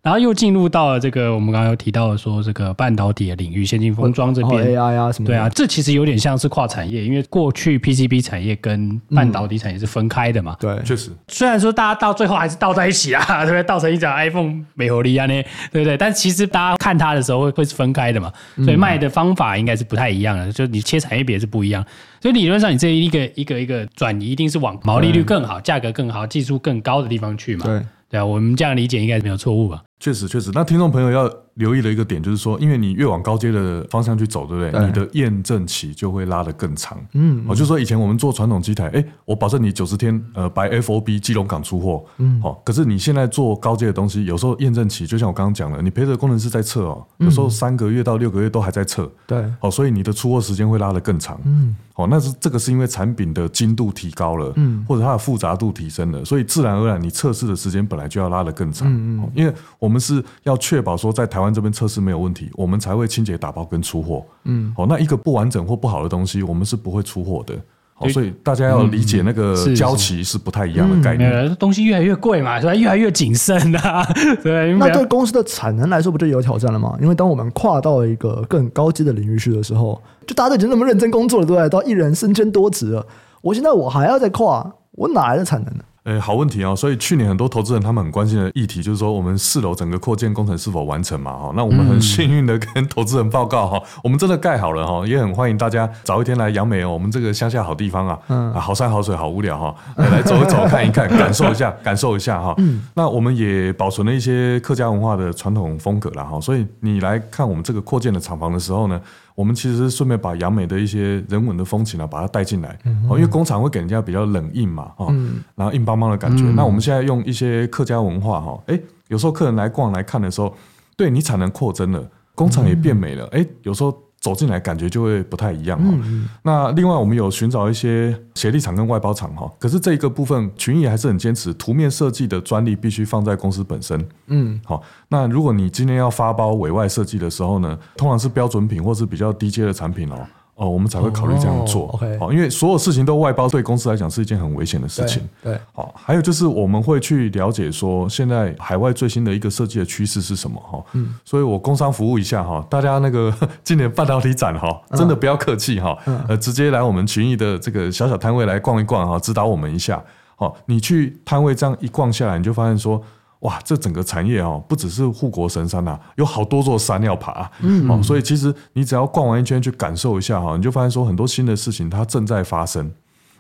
然后又进入到了这个我们刚刚有提到的说这个半导体的领域，先进封装这边，AI 啊什么？对啊，这其实有点像是跨产业，因为过去 PCB 产业跟半导体产业是分开的嘛。对，确实。虽然说大家到最后还是倒在一起啊，(laughs) 对不对？倒成一张 iPhone 美合力啊，呢，对不对？但其实大家看它的时候会会是分开的嘛，所以卖的方法应该是不太一样的，就你切产业别是不一样。所以理论上你这一个一个一个转移，一定是往毛利率更好、价格更好、技术更高的地方去嘛。对，对啊，我们这样理解应该是没有错误吧？确实，确实。那听众朋友要留意的一个点就是说，因为你越往高阶的方向去走，对不对？对你的验证期就会拉得更长。嗯，我就说以前我们做传统机台，哎，我保证你九十天，呃，白 FOB 基隆港出货。嗯，好。可是你现在做高阶的东西，有时候验证期就像我刚刚讲的，你陪着工程师在测哦，有时候三个月到六个月都还在测。对，好，所以你的出货时间会拉得更长。嗯，好，那是这个是因为产品的精度提高了，嗯，或者它的复杂度提升了，所以自然而然你测试的时间本来就要拉得更长。嗯嗯，因为我。我们是要确保说在台湾这边测试没有问题，我们才会清洁打包跟出货。嗯，好，那一个不完整或不好的东西，我们是不会出货的。好，所以大家要理解那个交期是不太一样的概念。嗯、东西越来越贵嘛，所以越来越谨慎啊。(laughs) 对，那对公司的产能来说，不就有挑战了吗？因为当我们跨到一个更高阶的领域去的时候，就大家都已经那么认真工作了，对不对？到一人身兼多职了，我现在我还要再跨，我哪来的产能呢？诶，好问题哦！所以去年很多投资人他们很关心的议题就是说，我们四楼整个扩建工程是否完成嘛？哈，那我们很幸运的跟投资人报告哈，我们真的盖好了哈，也很欢迎大家早一天来杨梅哦，我们这个乡下好地方啊，嗯，好山好水好无聊哈，来走一走看一看，感受一下，感受一下哈。嗯，(laughs) 那我们也保存了一些客家文化的传统风格了哈，所以你来看我们这个扩建的厂房的时候呢。我们其实是顺便把杨美的一些人文的风情啊，把它带进来。哦，因为工厂会给人家比较冷硬嘛，哈，然后硬邦邦的感觉。那我们现在用一些客家文化，哈，哎，有时候客人来逛来看的时候，对你产能扩增了，工厂也变美了，哎，有时候。走进来感觉就会不太一样哈。那另外我们有寻找一些协力厂跟外包厂哈，可是这一个部分群益还是很坚持，图面设计的专利必须放在公司本身。嗯，好。那如果你今天要发包委外设计的时候呢，通常是标准品或是比较低阶的产品哦。哦，我们才会考虑这样做。OK，好，因为所有事情都外包，对公司来讲是一件很危险的事情。对，好，还有就是我们会去了解说，现在海外最新的一个设计的趋势是什么哈。嗯，所以我工商服务一下哈，大家那个 (laughs) 今年半导体展哈，真的不要客气哈，呃，直接来我们群益的这个小小摊位来逛一逛哈，指导我们一下。好，你去摊位这样一逛下来，你就发现说。哇，这整个产业哦，不只是护国神山呐、啊，有好多座山要爬。嗯，哦，所以其实你只要逛完一圈去感受一下哈，你就发现说很多新的事情它正在发生。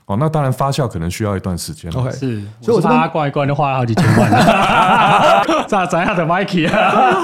哦，那当然发酵可能需要一段时间。OK，是，所以我他逛一逛就花了好几千万了。(laughs) 咋怎样的 Mikey 啊？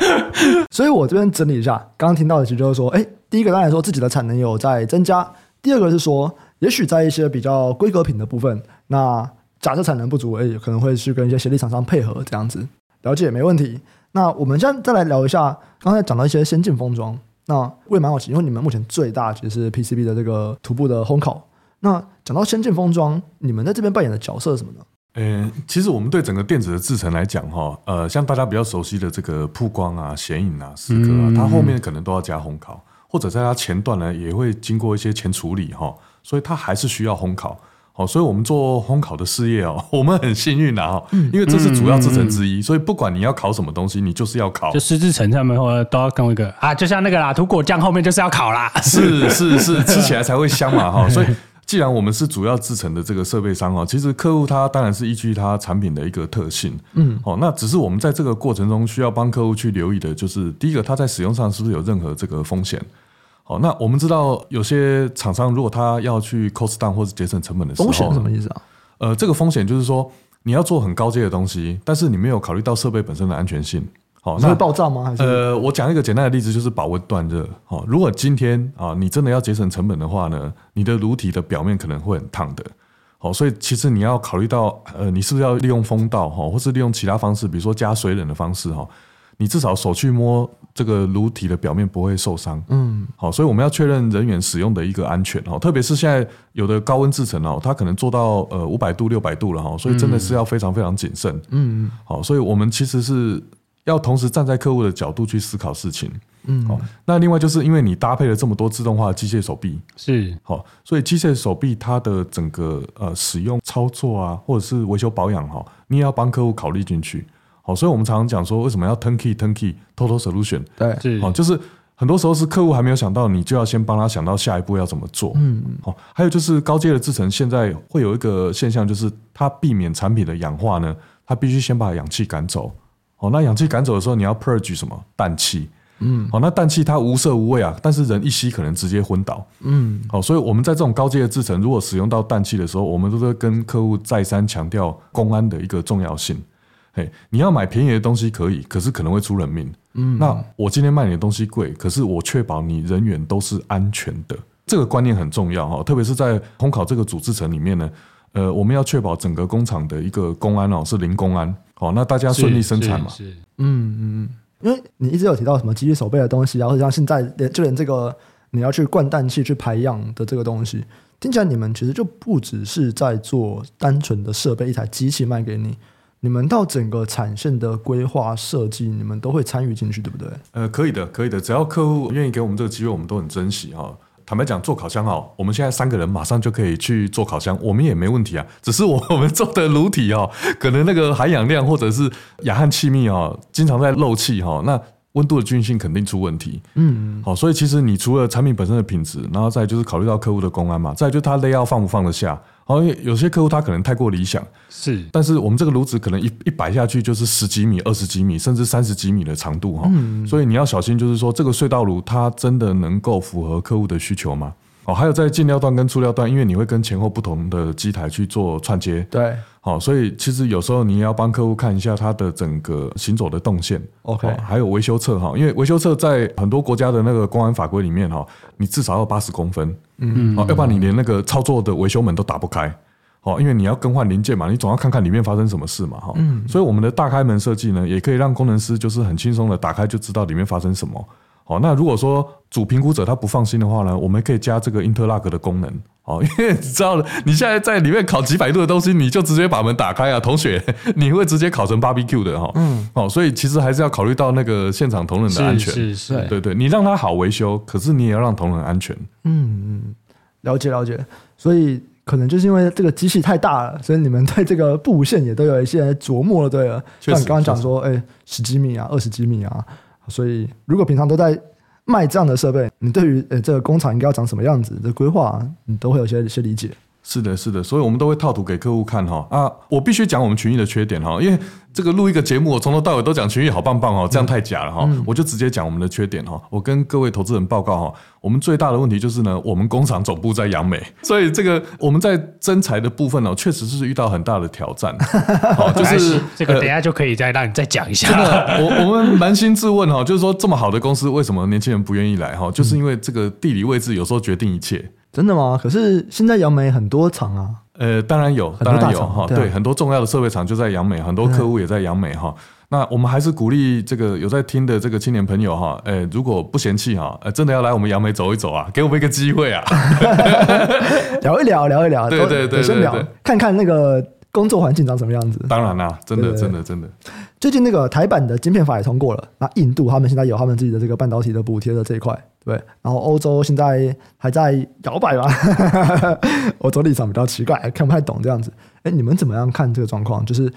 (laughs) 所以我这边整理一下，刚刚听到的其实就是说，哎，第一个当然说自己的产能有在增加，第二个是说，也许在一些比较规格品的部分，那。假设产能不足，哎，可能会去跟一些协力厂商配合这样子，了解没问题。那我们现在再来聊一下，刚才讲到一些先进封装，那我也蛮好奇，因为你们目前最大其实是 PCB 的这个徒步的烘烤。那讲到先进封装，你们在这边扮演的角色是什么呢？呃，其实我们对整个电子的制程来讲，哈，呃，像大家比较熟悉的这个曝光啊、显影啊、蚀刻啊，它后面可能都要加烘烤，或者在它前段呢也会经过一些前处理哈，所以它还是需要烘烤。好，所以我们做烘烤的事业哦，我们很幸运啊，因为这是主要制成之一，所以不管你要烤什么东西，你就是要烤。就湿制程上面或者都要跟一个啊，就像那个啦，涂果酱后面就是要烤啦。是是是，吃起来才会香嘛哈。(laughs) 所以既然我们是主要制成的这个设备商哦，其实客户他当然是依据他产品的一个特性，嗯，哦，那只是我们在这个过程中需要帮客户去留意的，就是第一个他在使用上是不是有任何这个风险。好，那我们知道有些厂商如果他要去 cost down 或者节省成本的时候，风险什么意思啊？呃，这个风险就是说你要做很高阶的东西，但是你没有考虑到设备本身的安全性。好，那会爆炸吗？还是呃，我讲一个简单的例子，就是保温断热。好，如果今天啊，你真的要节省成本的话呢，你的炉体的表面可能会很烫的。好，所以其实你要考虑到，呃，你是不是要利用风道哈，或是利用其他方式，比如说加水冷的方式哈。你至少手去摸这个炉体的表面不会受伤，嗯，好，所以我们要确认人员使用的一个安全哦，特别是现在有的高温制程哦，它可能做到呃五百度、六百度了哈，所以真的是要非常非常谨慎，嗯，好，所以我们其实是要同时站在客户的角度去思考事情，嗯，好，那另外就是因为你搭配了这么多自动化机械手臂，是，好，所以机械手臂它的整个呃使用操作啊，或者是维修保养哈，你也要帮客户考虑进去。好，所以我们常常讲说，为什么要 turnkey turnkey total solution？对，好，就是很多时候是客户还没有想到，你就要先帮他想到下一步要怎么做。嗯嗯。好，还有就是高阶的制程，现在会有一个现象，就是它避免产品的氧化呢，它必须先把氧气赶走。好，那氧气赶走的时候，你要 purge 什么？氮气。嗯。好，那氮气它无色无味啊，但是人一吸可能直接昏倒。嗯。好，所以我们在这种高阶的制程，如果使用到氮气的时候，我们都会跟客户再三强调公安的一个重要性。嘿，你要买便宜的东西可以，可是可能会出人命。嗯，那我今天卖你的东西贵，可是我确保你人员都是安全的，这个观念很重要哈。特别是在烘烤这个组织层里面呢，呃，我们要确保整个工厂的一个公安哦是零公安，好，那大家顺利生产嘛。是，嗯嗯，因为你一直有提到什么机器手背的东西，然后像现在连就连这个你要去灌氮气去排氧的这个东西，听起来你们其实就不只是在做单纯的设备，一台机器卖给你。你们到整个产线的规划设计，你们都会参与进去，对不对？呃，可以的，可以的，只要客户愿意给我们这个机会，我们都很珍惜哈。坦白讲，做烤箱哦，我们现在三个人马上就可以去做烤箱，我们也没问题啊。只是我我们做的炉体哦，可能那个含氧量或者是氧焊气密哦，经常在漏气哈，那温度的均匀肯定出问题。嗯，好，所以其实你除了产品本身的品质，然后再就是考虑到客户的公安嘛，再就是他 layout 放不放得下。好，有些客户他可能太过理想，是，但是我们这个炉子可能一一摆下去就是十几米、二十几米，甚至三十几米的长度哈，嗯，所以你要小心，就是说这个隧道炉它真的能够符合客户的需求吗？哦，还有在进料段跟出料段，因为你会跟前后不同的机台去做串接，对，好，所以其实有时候你也要帮客户看一下它的整个行走的动线，OK，还有维修侧哈，因为维修侧在很多国家的那个公安法规里面哈，你至少要八十公分，嗯，哦要不然你连那个操作的维修门都打不开，哦，因为你要更换零件嘛，你总要看看里面发生什么事嘛，哈，嗯，所以我们的大开门设计呢，也可以让工程师就是很轻松的打开就知道里面发生什么。好，那如果说主评估者他不放心的话呢，我们可以加这个 interlock 的功能。哦，因为你知道，你现在在里面烤几百度的东西，你就直接把门打开啊，同学，(laughs) 你会直接烤成 barbecue 的哈。嗯。哦，所以其实还是要考虑到那个现场同仁的安全。是是，是。对对，你让他好维修，可是你也要让同仁安全。嗯嗯，了解了解。所以可能就是因为这个机器太大了，所以你们 (laughs) 对这个布线也都有一些琢磨了，对了。像你刚刚讲说，哎，十几米啊，二十几米啊。所以，如果平常都在卖这样的设备，你对于呃这个工厂应该要长什么样子的规划，你都会有些一些理解。是的，是的，所以我们都会套图给客户看哈啊！我必须讲我们群益的缺点哈，因为这个录一个节目，我从头到尾都讲群益好棒棒哦，这样太假了哈！嗯、我就直接讲我们的缺点哈。我跟各位投资人报告哈，我们最大的问题就是呢，我们工厂总部在杨美，所以这个我们在增材的部分呢，确实是遇到很大的挑战。(laughs) 好，就是这个等一下就可以再让你再讲一下。呃、我 (laughs) 我们扪心自问哈，就是说这么好的公司，为什么年轻人不愿意来哈？就是因为这个地理位置有时候决定一切。真的吗？可是现在杨梅很多厂啊。呃，当然有，当然有哈，对，很多重要的设备厂就在杨梅，很多客户也在杨梅哈。那我们还是鼓励这个有在听的这个青年朋友哈，哎，如果不嫌弃哈，真的要来我们杨梅走一走啊，给我们一个机会啊，(laughs) 聊一聊，聊一聊，(laughs) 对对对，先聊，看看那个工作环境长什么样子。当然啦，真的真的真的。最近那个台版的晶片法也通过了，那印度他们现在有他们自己的这个半导体的补贴的这一块，对，然后欧洲现在还在摇摆吧，欧洲立场比较奇怪，看不太懂这样子。哎，你们怎么样看这个状况？就是。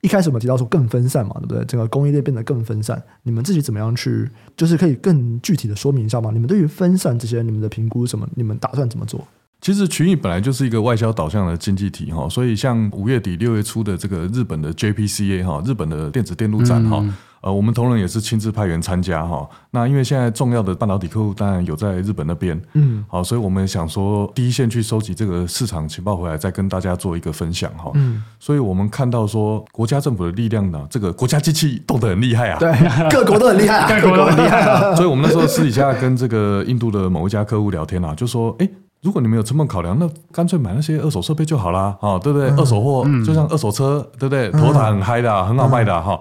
一开始我们提到说更分散嘛，对不对？整个供应链变得更分散，你们自己怎么样去，就是可以更具体的说明一下吗？你们对于分散这些，你们的评估什么？你们打算怎么做？其实群益本来就是一个外销导向的经济体哈，所以像五月底六月初的这个日本的 JPCA 哈，日本的电子电路展哈。嗯呃，我们同仁也是亲自派员参加哈。那因为现在重要的半导体客户当然有在日本那边，嗯，好，所以我们想说第一线去收集这个市场情报回来，再跟大家做一个分享哈。嗯，所以我们看到说国家政府的力量呢，这个国家机器动得很厉害啊，对，(laughs) 各国都很厉害啊，各国都很厉害啊。(laughs) 所以我们那时候私底下跟这个印度的某一家客户聊天啊，就说，哎，如果你们有成本考量，那干脆买那些二手设备就好啦，啊，对不对？二手货就像二手车，对不对？头塔很嗨的，很好卖的哈。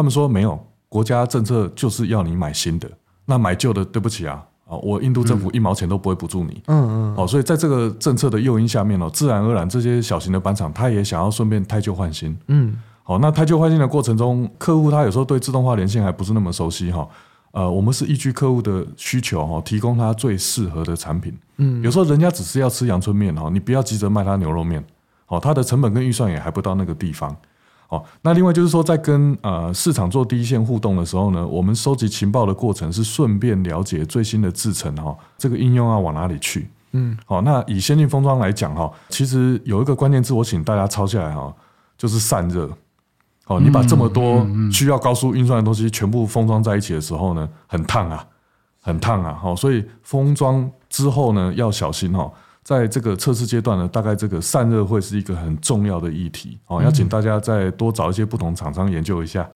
他们说没有。国家政策就是要你买新的，那买旧的，对不起啊，啊，我印度政府一毛钱都不会补助你，嗯嗯，哦，所以在这个政策的诱因下面哦，自然而然这些小型的板厂，他也想要顺便汰旧换新，嗯，好，那汰旧换新的过程中，客户他有时候对自动化连线还不是那么熟悉哈，呃，我们是依据客户的需求哈，提供他最适合的产品，嗯，有时候人家只是要吃阳春面哈，你不要急着卖他牛肉面，好，他的成本跟预算也还不到那个地方。哦，那另外就是说，在跟呃市场做第一线互动的时候呢，我们收集情报的过程是顺便了解最新的制程哈，这个应用要往哪里去？嗯，好，那以先进封装来讲哈，其实有一个关键字，我请大家抄下来哈，就是散热。哦，你把这么多需要高速运算的东西全部封装在一起的时候呢，很烫啊，很烫啊，好，所以封装之后呢，要小心哈。在这个测试阶段呢，大概这个散热会是一个很重要的议题哦，要请大家再多找一些不同厂商研究一下，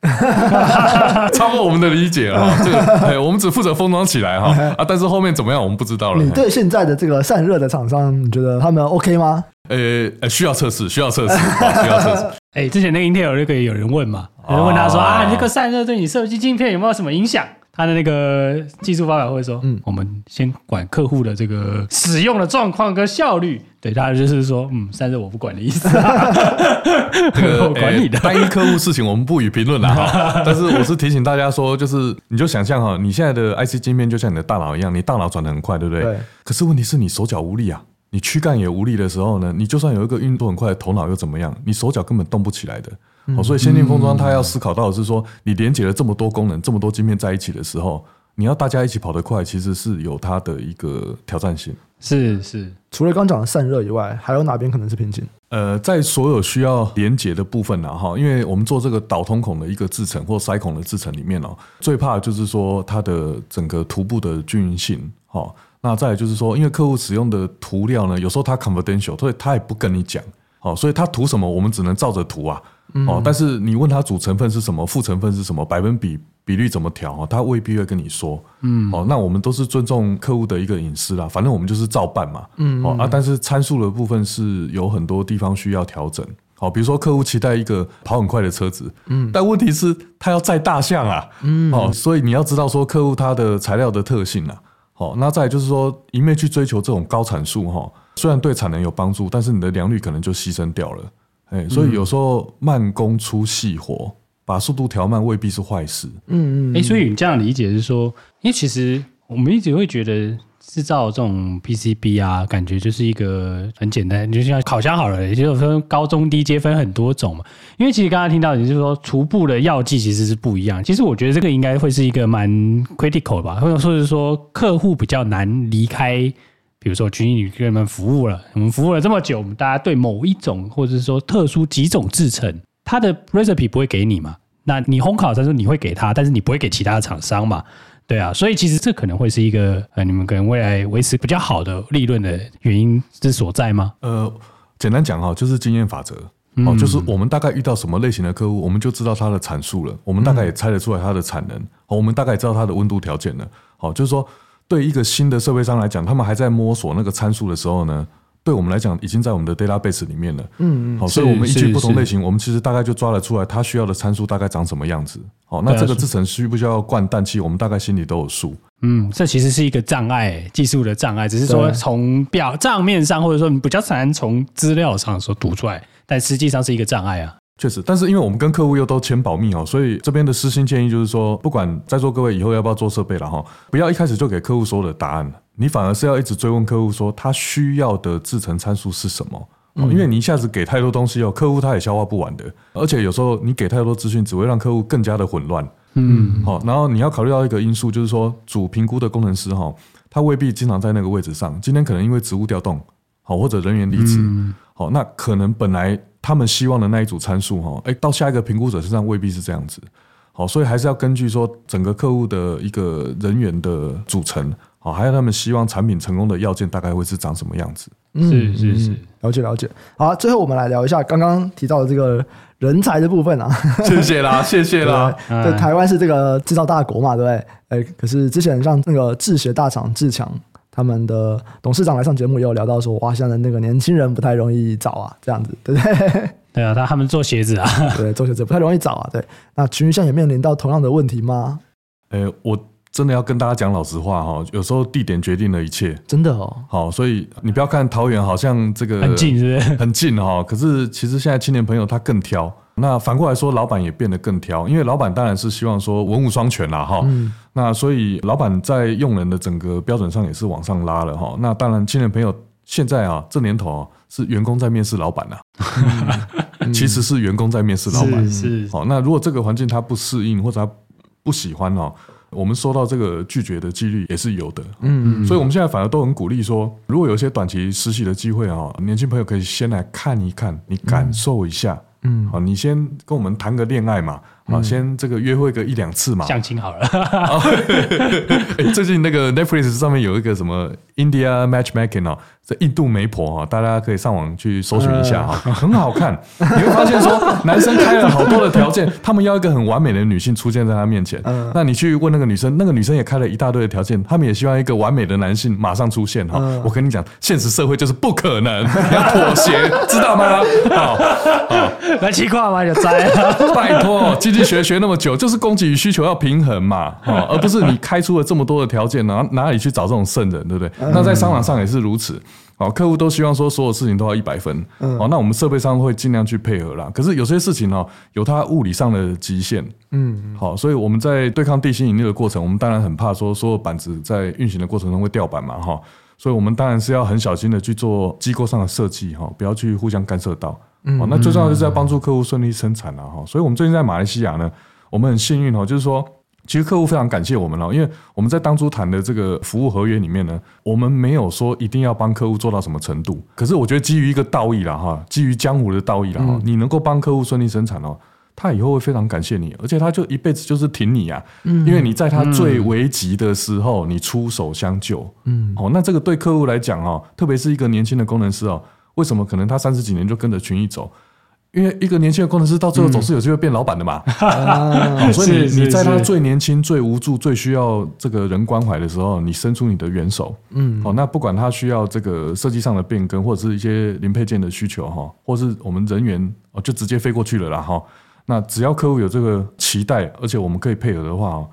超过我们的理解啊。这个，(laughs) 我们只负责封装起来哈 (laughs) 啊，但是后面怎么样我们不知道了。你对现在的这个散热的厂商，你觉得他们 OK 吗？呃，需要测试，需要测试，(laughs) 需要测试。哎，之前那个 Intel 那个有人问嘛，有人问他说啊，你这个散热对你设计晶片有没有什么影响？他的那个技术发表会说，嗯，我们先管客户的这个使用的状况跟效率，对，大家就是说，嗯，散热我不管的意思，这个 (laughs) 我管你的单一客户事情我们不予评论了哈。但是我是提醒大家说，就是你就想象哈，你现在的 IC 晶片就像你的大脑一样，你大脑转的很快，对不对？对。可是问题是你手脚无力啊，你躯干也无力的时候呢，你就算有一个运作很快的头脑又怎么样？你手脚根本动不起来的。哦，所以先进封装它要思考到的是说，你连接了这么多功能、这么多晶片在一起的时候，你要大家一起跑得快，其实是有它的一个挑战性。是是，除了刚讲的散热以外，还有哪边可能是瓶颈？呃，在所有需要连接的部分呢，哈，因为我们做这个导通孔的一个制程或塞孔的制程里面哦，最怕就是说它的整个涂布的均匀性。好，那再来就是说，因为客户使用的涂料呢，有时候它 confidential，所以他也不跟你讲。好，所以他涂什么，我们只能照着涂啊。哦，但是你问他主成分是什么，副成分是什么，百分比比率怎么调，他未必会跟你说。嗯，哦，那我们都是尊重客户的一个隐私啦，反正我们就是照办嘛。嗯，哦啊，但是参数的部分是有很多地方需要调整。好，比如说客户期待一个跑很快的车子，嗯，但问题是他要载大象啊，嗯，哦，所以你要知道说客户他的材料的特性啊。好，那再来就是说一面去追求这种高产数哈，虽然对产能有帮助，但是你的良率可能就牺牲掉了。哎，所以有时候慢工出细活，把速度调慢未必是坏事。嗯嗯。哎，所以你这样理解是说，因为其实我们一直会觉得制造这种 PCB 啊，感觉就是一个很简单，就像烤箱好了，也就是分高中低阶分很多种嘛。因为其实刚刚听到你就是说，涂布的药剂其实是不一样。其实我觉得这个应该会是一个蛮 critical 吧，或者说是说客户比较难离开。比如说，群益给你们服务了，我们服务了这么久，我们大家对某一种或者是说特殊几种制成，它的 recipe 不会给你嘛？那你烘烤的时候你会给他，但是你不会给其他的厂商嘛？对啊，所以其实这可能会是一个呃，你们可能未来维持比较好的利润的原因之所在吗？呃，简单讲哈，就是经验法则哦，就是我们大概遇到什么类型的客户，我们就知道它的产数了，我们大概也猜得出来它的产能，我们大概也知道它的温度条件了，好，就是说。对一个新的设备商来讲，他们还在摸索那个参数的时候呢，对我们来讲已经在我们的 database 里面了。嗯嗯，好，所以我们依据不同是类型，我们其实大概就抓了出来它需要的参数大概长什么样子。好，那这个制程需不需要灌氮气，我们大概心里都有数。嗯，这其实是一个障碍，技术的障碍，只是说从表账面上，或者说你比较难从资料上所读出来，但实际上是一个障碍啊。确实，但是因为我们跟客户又都签保密哦，所以这边的私心建议就是说，不管在座各位以后要不要做设备了哈，不要一开始就给客户所有的答案，你反而是要一直追问客户说他需要的制成参数是什么。因为你一下子给太多东西哦，客户他也消化不完的，而且有时候你给太多资讯，只会让客户更加的混乱。嗯，好，然后你要考虑到一个因素，就是说主评估的工程师哈，他未必经常在那个位置上，今天可能因为职务调动，好或者人员离职，好，那可能本来。他们希望的那一组参数，哈，哎，到下一个评估者身上未必是这样子，好，所以还是要根据说整个客户的一个人员的组成，好，还有他们希望产品成功的要件大概会是长什么样子。嗯，是是是，了解了解。好，最后我们来聊一下刚刚提到的这个人才的部分啊。(laughs) 谢谢啦，谢谢啦。对，台湾是这个制造大国嘛，对不对？哎，可是之前像那个制鞋大厂志强。他们的董事长来上节目也有聊到说，哇，现在那个年轻人不太容易找啊，这样子，对不对？(laughs) 对啊，他他们做鞋子啊，(laughs) 对，做鞋子不太容易找啊，对。那群像也面临到同样的问题吗？呃，我真的要跟大家讲老实话哈，有时候地点决定了一切，真的哦。好，所以你不要看桃园好像这个很近，是不是？很近哈，可是其实现在青年朋友他更挑。那反过来说，老板也变得更挑，因为老板当然是希望说文武双全啦，哈。那所以老板在用人的整个标准上也是往上拉了哈。那当然，青年朋友现在啊，这年头啊，是员工在面试老板呐，(laughs) (laughs) 其实是员工在面试老板。是。好，那如果这个环境他不适应或者他不喜欢哦，我们收到这个拒绝的几率也是有的。嗯。嗯所以我们现在反而都很鼓励说，如果有些短期实习的机会啊，年轻朋友可以先来看一看，你感受一下。嗯，嗯。好，你先跟我们谈个恋爱嘛，好，先这个约会个一两次嘛，相亲好了。欸，(laughs) 最近那个 Netflix 上面有一个什么 India Matchmaking 哦。这印度媒婆哈，大家可以上网去搜寻一下哈，很好看。你会发现说，(laughs) 男生开了好多的条件，他们要一个很完美的女性出现在他面前。那你去问那个女生，那个女生也开了一大堆的条件，他们也希望一个完美的男性马上出现哈。我跟你讲，现实社会就是不可能，(laughs) 要妥协，知道吗？好，好，来气话嘛，就栽了。拜托，经济学学那么久，就是供给与需求要平衡嘛，而不是你开出了这么多的条件，然后哪里去找这种圣人，对不对？那在商场上也是如此。好，客户都希望说所有事情都要一百分。嗯，好，那我们设备商会尽量去配合啦。可是有些事情哦，有它物理上的极限。嗯，好，所以我们在对抗地心引力的过程，我们当然很怕说所有板子在运行的过程中会掉板嘛，哈。所以我们当然是要很小心的去做机构上的设计，哈，不要去互相干涉到。嗯，好，那最重要的就是要帮助客户顺利生产了，哈。所以我们最近在马来西亚呢，我们很幸运哦，就是说。其实客户非常感谢我们了，因为我们在当初谈的这个服务合约里面呢，我们没有说一定要帮客户做到什么程度。可是我觉得基于一个道义了哈，基于江湖的道义了哈，你能够帮客户顺利生产哦，他以后会非常感谢你，而且他就一辈子就是挺你啊，因为你在他最危急的时候你出手相救。嗯，哦，那这个对客户来讲哦，特别是一个年轻的工程师哦，为什么可能他三十几年就跟着群益走？因为一个年轻的工程师到最后总是有机会变老板的嘛，(laughs) 所以你你在他最年轻、最无助、最需要这个人关怀的时候，你伸出你的援手，嗯，好，那不管他需要这个设计上的变更，或者是一些零配件的需求哈，或是我们人员哦，就直接飞过去了啦哈。那只要客户有这个期待，而且我们可以配合的话。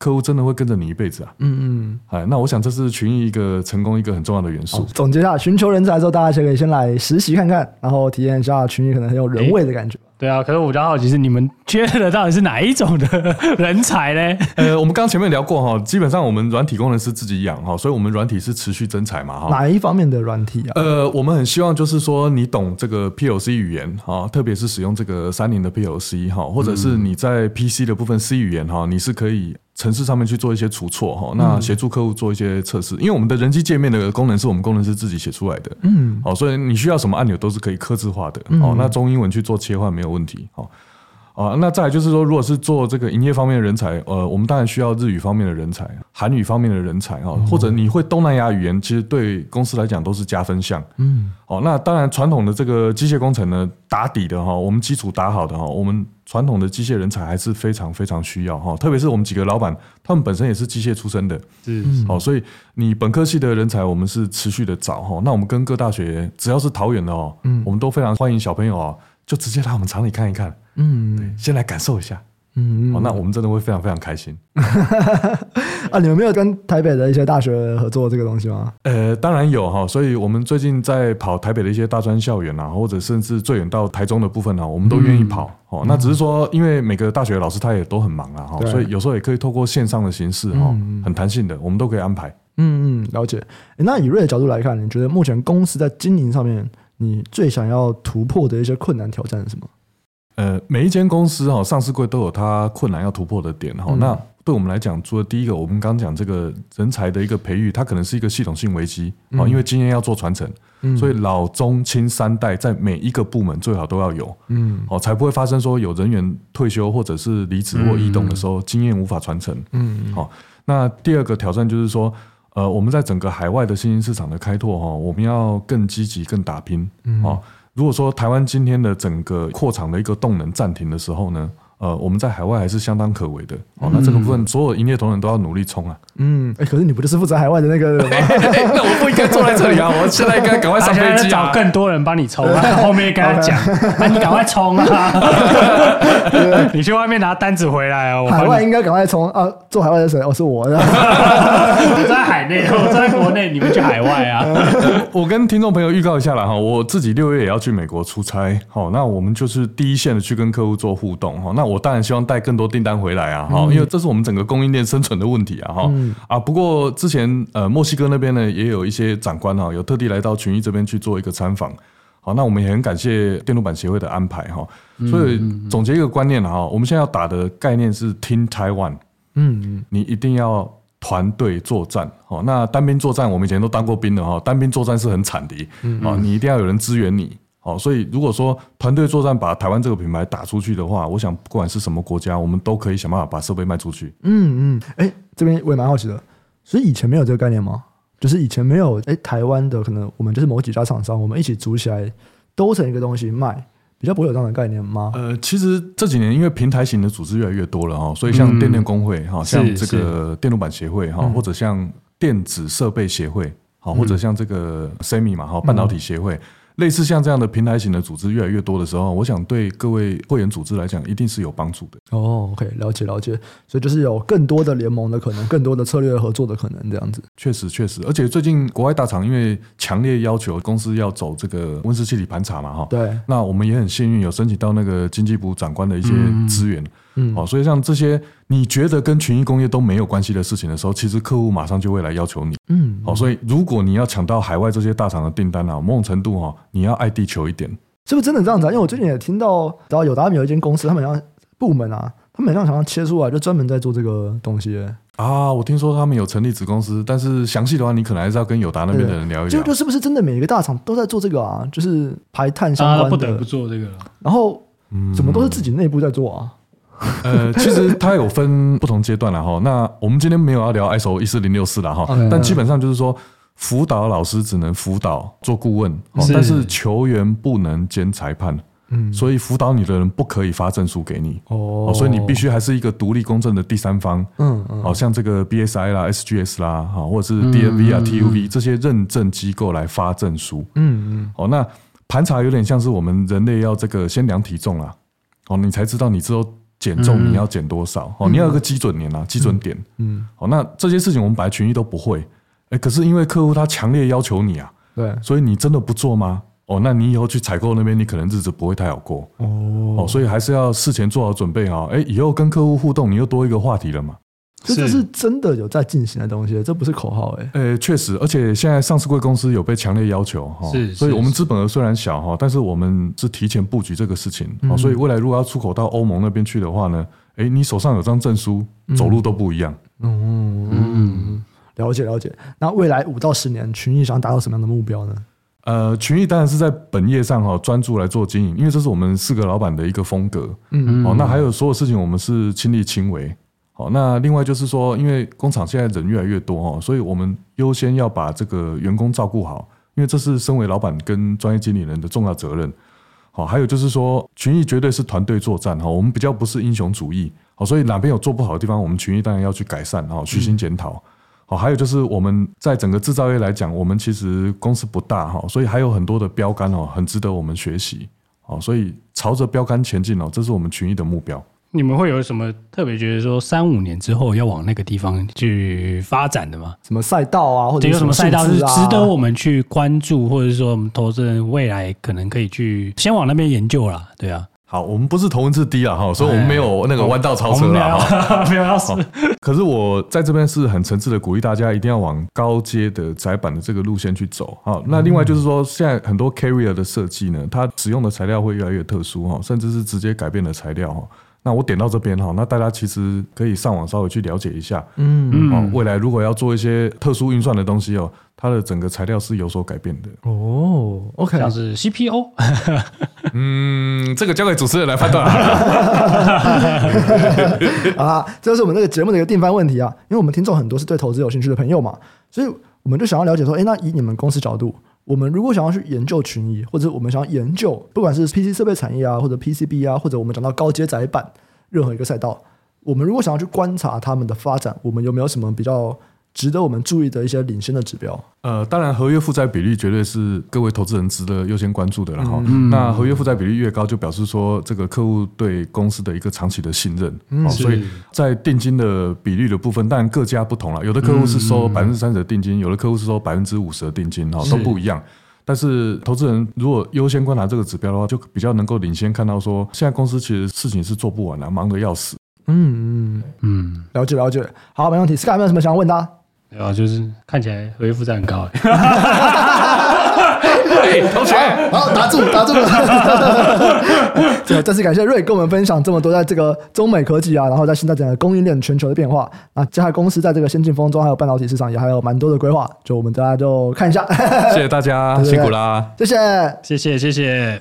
客户真的会跟着你一辈子啊！嗯嗯，哎，那我想这是群益一个成功一个很重要的元素。总结一下，寻求人才之后，大家先可以先来实习看看，然后体验一下群益可能很有人味的感觉。欸对啊，可是我比较好奇是你们缺的到底是哪一种的人才呢？呃，我们刚前面聊过哈，基本上我们软体工程师自己养哈，所以我们软体是持续增材嘛哈。哪一方面的软体啊？呃，我们很希望就是说你懂这个 PLC 语言哈，特别是使用这个三菱的 PLC 哈，或者是你在 PC 的部分 C 语言哈，你是可以程式上面去做一些除错哈，那协助客户做一些测试，因为我们的人机界面的功能是我们工程师自己写出来的，嗯，好，所以你需要什么按钮都是可以刻制化的，哦，那中英文去做切换没有问题，好。啊，那再来就是说，如果是做这个营业方面的人才，呃，我们当然需要日语方面的人才，韩语方面的人才哈，或者你会东南亚语言，其实对公司来讲都是加分项。嗯，哦，那当然传统的这个机械工程呢，打底的哈，我们基础打好的哈，我们传统的机械人才还是非常非常需要哈，特别是我们几个老板，他们本身也是机械出身的，是好，所以你本科系的人才，我们是持续的找哈。那我们跟各大学，只要是桃园的哦，嗯，我们都非常欢迎小朋友哦，就直接来我们厂里看一看，嗯，对，先来感受一下。嗯，好，那我们真的会非常非常开心。(laughs) 啊，你们没有跟台北的一些大学合作这个东西吗？呃，当然有哈，所以我们最近在跑台北的一些大专校园啊，或者甚至最远到台中的部分呢，我们都愿意跑。哦、嗯，那只是说，因为每个大学老师他也都很忙啊，哈，所以有时候也可以透过线上的形式哈，很弹性的，我们都可以安排。嗯嗯，了解。那以瑞的角度来看，你觉得目前公司在经营上面，你最想要突破的一些困难挑战是什么？呃，每一间公司哈，上市柜都有它困难要突破的点哈。嗯、那对我们来讲，除了第一个，我们刚讲这个人才的一个培育，它可能是一个系统性危机啊，嗯、因为经验要做传承，嗯、所以老中青三代在每一个部门最好都要有，嗯，哦，才不会发生说有人员退休或者是离职或异动的时候，经验无法传承，嗯，好。那第二个挑战就是说，呃，我们在整个海外的新兴市场的开拓哈，我们要更积极、更打拼，嗯，如果说台湾今天的整个扩厂的一个动能暂停的时候呢，呃，我们在海外还是相当可为的。哦，那这个部分所有营业同仁都要努力冲啊。嗯，哎，可是你不就是负责海外的那个人吗？(laughs) 那我不应该坐在这里啊！我现在应该赶快上飞机，找更多人帮你冲。后面跟他讲，(laughs) 那你赶快冲啊！(laughs) 你去外面拿单子回来哦。海外应该赶快冲啊！做海外的谁？哦，是我。我在海内，我在国内，你们去海外啊！我跟听众朋友预告一下了哈，我自己六月也要去美国出差。好，那我们就是第一线的去跟客户做互动哈。那我当然希望带更多订单回来啊，哈，因为这是我们整个供应链生存的问题啊，哈、嗯、啊。不过之前呃，墨西哥那边呢，也有一些长官哈，有特地来到群益这边去做一个参访。好，那我们也很感谢电路板协会的安排哈。所以总结一个观念哈，我们现在要打的概念是 Team Taiwan，嗯，你一定要团队作战。哦，那单兵作战，我们以前都当过兵的哈，单兵作战是很惨的，啊，你一定要有人支援你。好，所以如果说团队作战把台湾这个品牌打出去的话，我想不管是什么国家，我们都可以想办法把设备卖出去。嗯嗯，哎、欸，这边我也蛮好奇的，所以以前没有这个概念吗？就是以前没有，哎、欸，台湾的可能我们就是某几家厂商，我们一起组起来兜成一个东西卖，比较不会有这样的概念吗？呃，其实这几年因为平台型的组织越来越多了哈，所以像电电工会哈，嗯、像这个电路板协会哈，或者像电子设备协会，好，或者像这个 Semi 嘛哈，半导体协会。嗯类似像这样的平台型的组织越来越多的时候，我想对各位会员组织来讲，一定是有帮助的。哦，OK，了解了解，所以就是有更多的联盟的可能，更多的策略合作的可能，这样子。确实确实，而且最近国外大厂因为强烈要求公司要走这个温室气体盘查嘛，哈，对。那我们也很幸运有申请到那个经济部长官的一些资源。嗯嗯，好，所以像这些你觉得跟群益工业都没有关系的事情的时候，其实客户马上就会来要求你。嗯，好，所以如果你要抢到海外这些大厂的订单啊，某种程度哈，你要爱地球一点，是不是真的这样子啊？因为我最近也听到，然后友达有一间公司，他们要部门啊，他们好像切出来就专门在做这个东西。啊，我听说他们有成立子公司，但是详细的话，你可能还是要跟友达那边的人聊一聊。就就是不是真的每一个大厂都在做这个啊？就是排碳相关的，不得不做这个，然后怎么都是自己内部在做啊？(laughs) 呃，其实它有分不同阶段了哈。那我们今天没有要聊 ISO 一四零六四了哈，但基本上就是说，辅导老师只能辅导做顾问，但是球员不能兼裁判。嗯，所以辅导你的人不可以发证书给你哦，所以你必须还是一个独立公正的第三方。嗯嗯，好像这个 BSI 啦、SGS 啦，哈，或者是 DNV 啊、TUV 这些认证机构来发证书。嗯嗯，哦，那盘查有点像是我们人类要这个先量体重啦，哦，你才知道你之后。减重你要减多少？哦，你要有个基准年啊，基准点。嗯，好，那这些事情我们本来群益都不会，哎，可是因为客户他强烈要求你啊，对，所以你真的不做吗？哦，那你以后去采购那边，你可能日子不会太好过。哦，所以还是要事前做好准备啊。哎，以后跟客户互动，你又多一个话题了嘛。这这是真的有在进行的东西，这不是口号哎。呃，确实，而且现在上市贵公司有被强烈要求哈，是，所以我们资本额虽然小哈，但是我们是提前布局这个事情，所以未来如果要出口到欧盟那边去的话呢，哎，你手上有张证书，走路都不一样。嗯嗯，了解了解。那未来五到十年，群益想达到什么样的目标呢？呃，群益当然是在本业上哈专注来做经营，因为这是我们四个老板的一个风格。嗯嗯。哦，那还有所有事情我们是亲力亲为。好，那另外就是说，因为工厂现在人越来越多哦，所以我们优先要把这个员工照顾好，因为这是身为老板跟专业经理人的重要责任。好，还有就是说，群益绝对是团队作战哈，我们比较不是英雄主义，好，所以哪边有做不好的地方，我们群益当然要去改善，哈，虚心检讨。好，还有就是我们在整个制造业来讲，我们其实公司不大哈，所以还有很多的标杆哦，很值得我们学习。好，所以朝着标杆前进哦，这是我们群益的目标。你们会有什么特别觉得说三五年之后要往那个地方去发展的吗？什么赛道啊，或者有什么赛道是值得我们去关注，或者说我们投资人未来可能可以去先往那边研究啦？对啊，好，我们不是头文字 D 啊，哈，所以我们没有那个弯道超车了哈，(laughs) 没有要死。可是我在这边是很诚挚的鼓励大家一定要往高阶的窄板的这个路线去走。啊，那另外就是说，现在很多 carrier 的设计呢，它使用的材料会越来越特殊哈，甚至是直接改变了材料哈。那我点到这边哈，那大家其实可以上网稍微去了解一下，嗯嗯，未来如果要做一些特殊运算的东西哦，它的整个材料是有所改变的哦。OK，像是 CPO，(laughs) 嗯，这个交给主持人来判断啊。(laughs) 这是我们这个节目的一个定番问题啊，因为我们听众很多是对投资有兴趣的朋友嘛，所以我们就想要了解说，哎，那以你们公司角度。我们如果想要去研究群益，或者我们想要研究，不管是 PC 设备产业啊，或者 PCB 啊，或者我们讲到高阶载板，任何一个赛道，我们如果想要去观察他们的发展，我们有没有什么比较值得我们注意的一些领先的指标？呃，当然，合约负债比率绝对是各位投资人值得优先关注的了哈。嗯、那合约负债比率越高，就表示说这个客户对公司的一个长期的信任。嗯、所以在定金的比率的部分，当然各家不同了。有的客户是收百分之三十的定金，有的客户是收百分之五十的定金，哈，都不一样。但是投资人如果优先观察这个指标的话，就比较能够领先看到说，现在公司其实事情是做不完了，忙得要死。嗯嗯嗯，了解了解。好，没问题。Sky 有没有什么想要问的？没有，就是看起来合约负债很高。哎，(laughs) 同学，好，打住，打住。(laughs) 这再次感谢 Ray 跟我们分享这么多，在这个中美科技啊，然后在现在整个供应链全球的变化啊，这家公司在这个先进封装还有半导体市场也还有蛮多的规划，就我们大家就看一下。谢谢大家，(laughs) 辛苦啦，谢谢，谢谢，谢谢。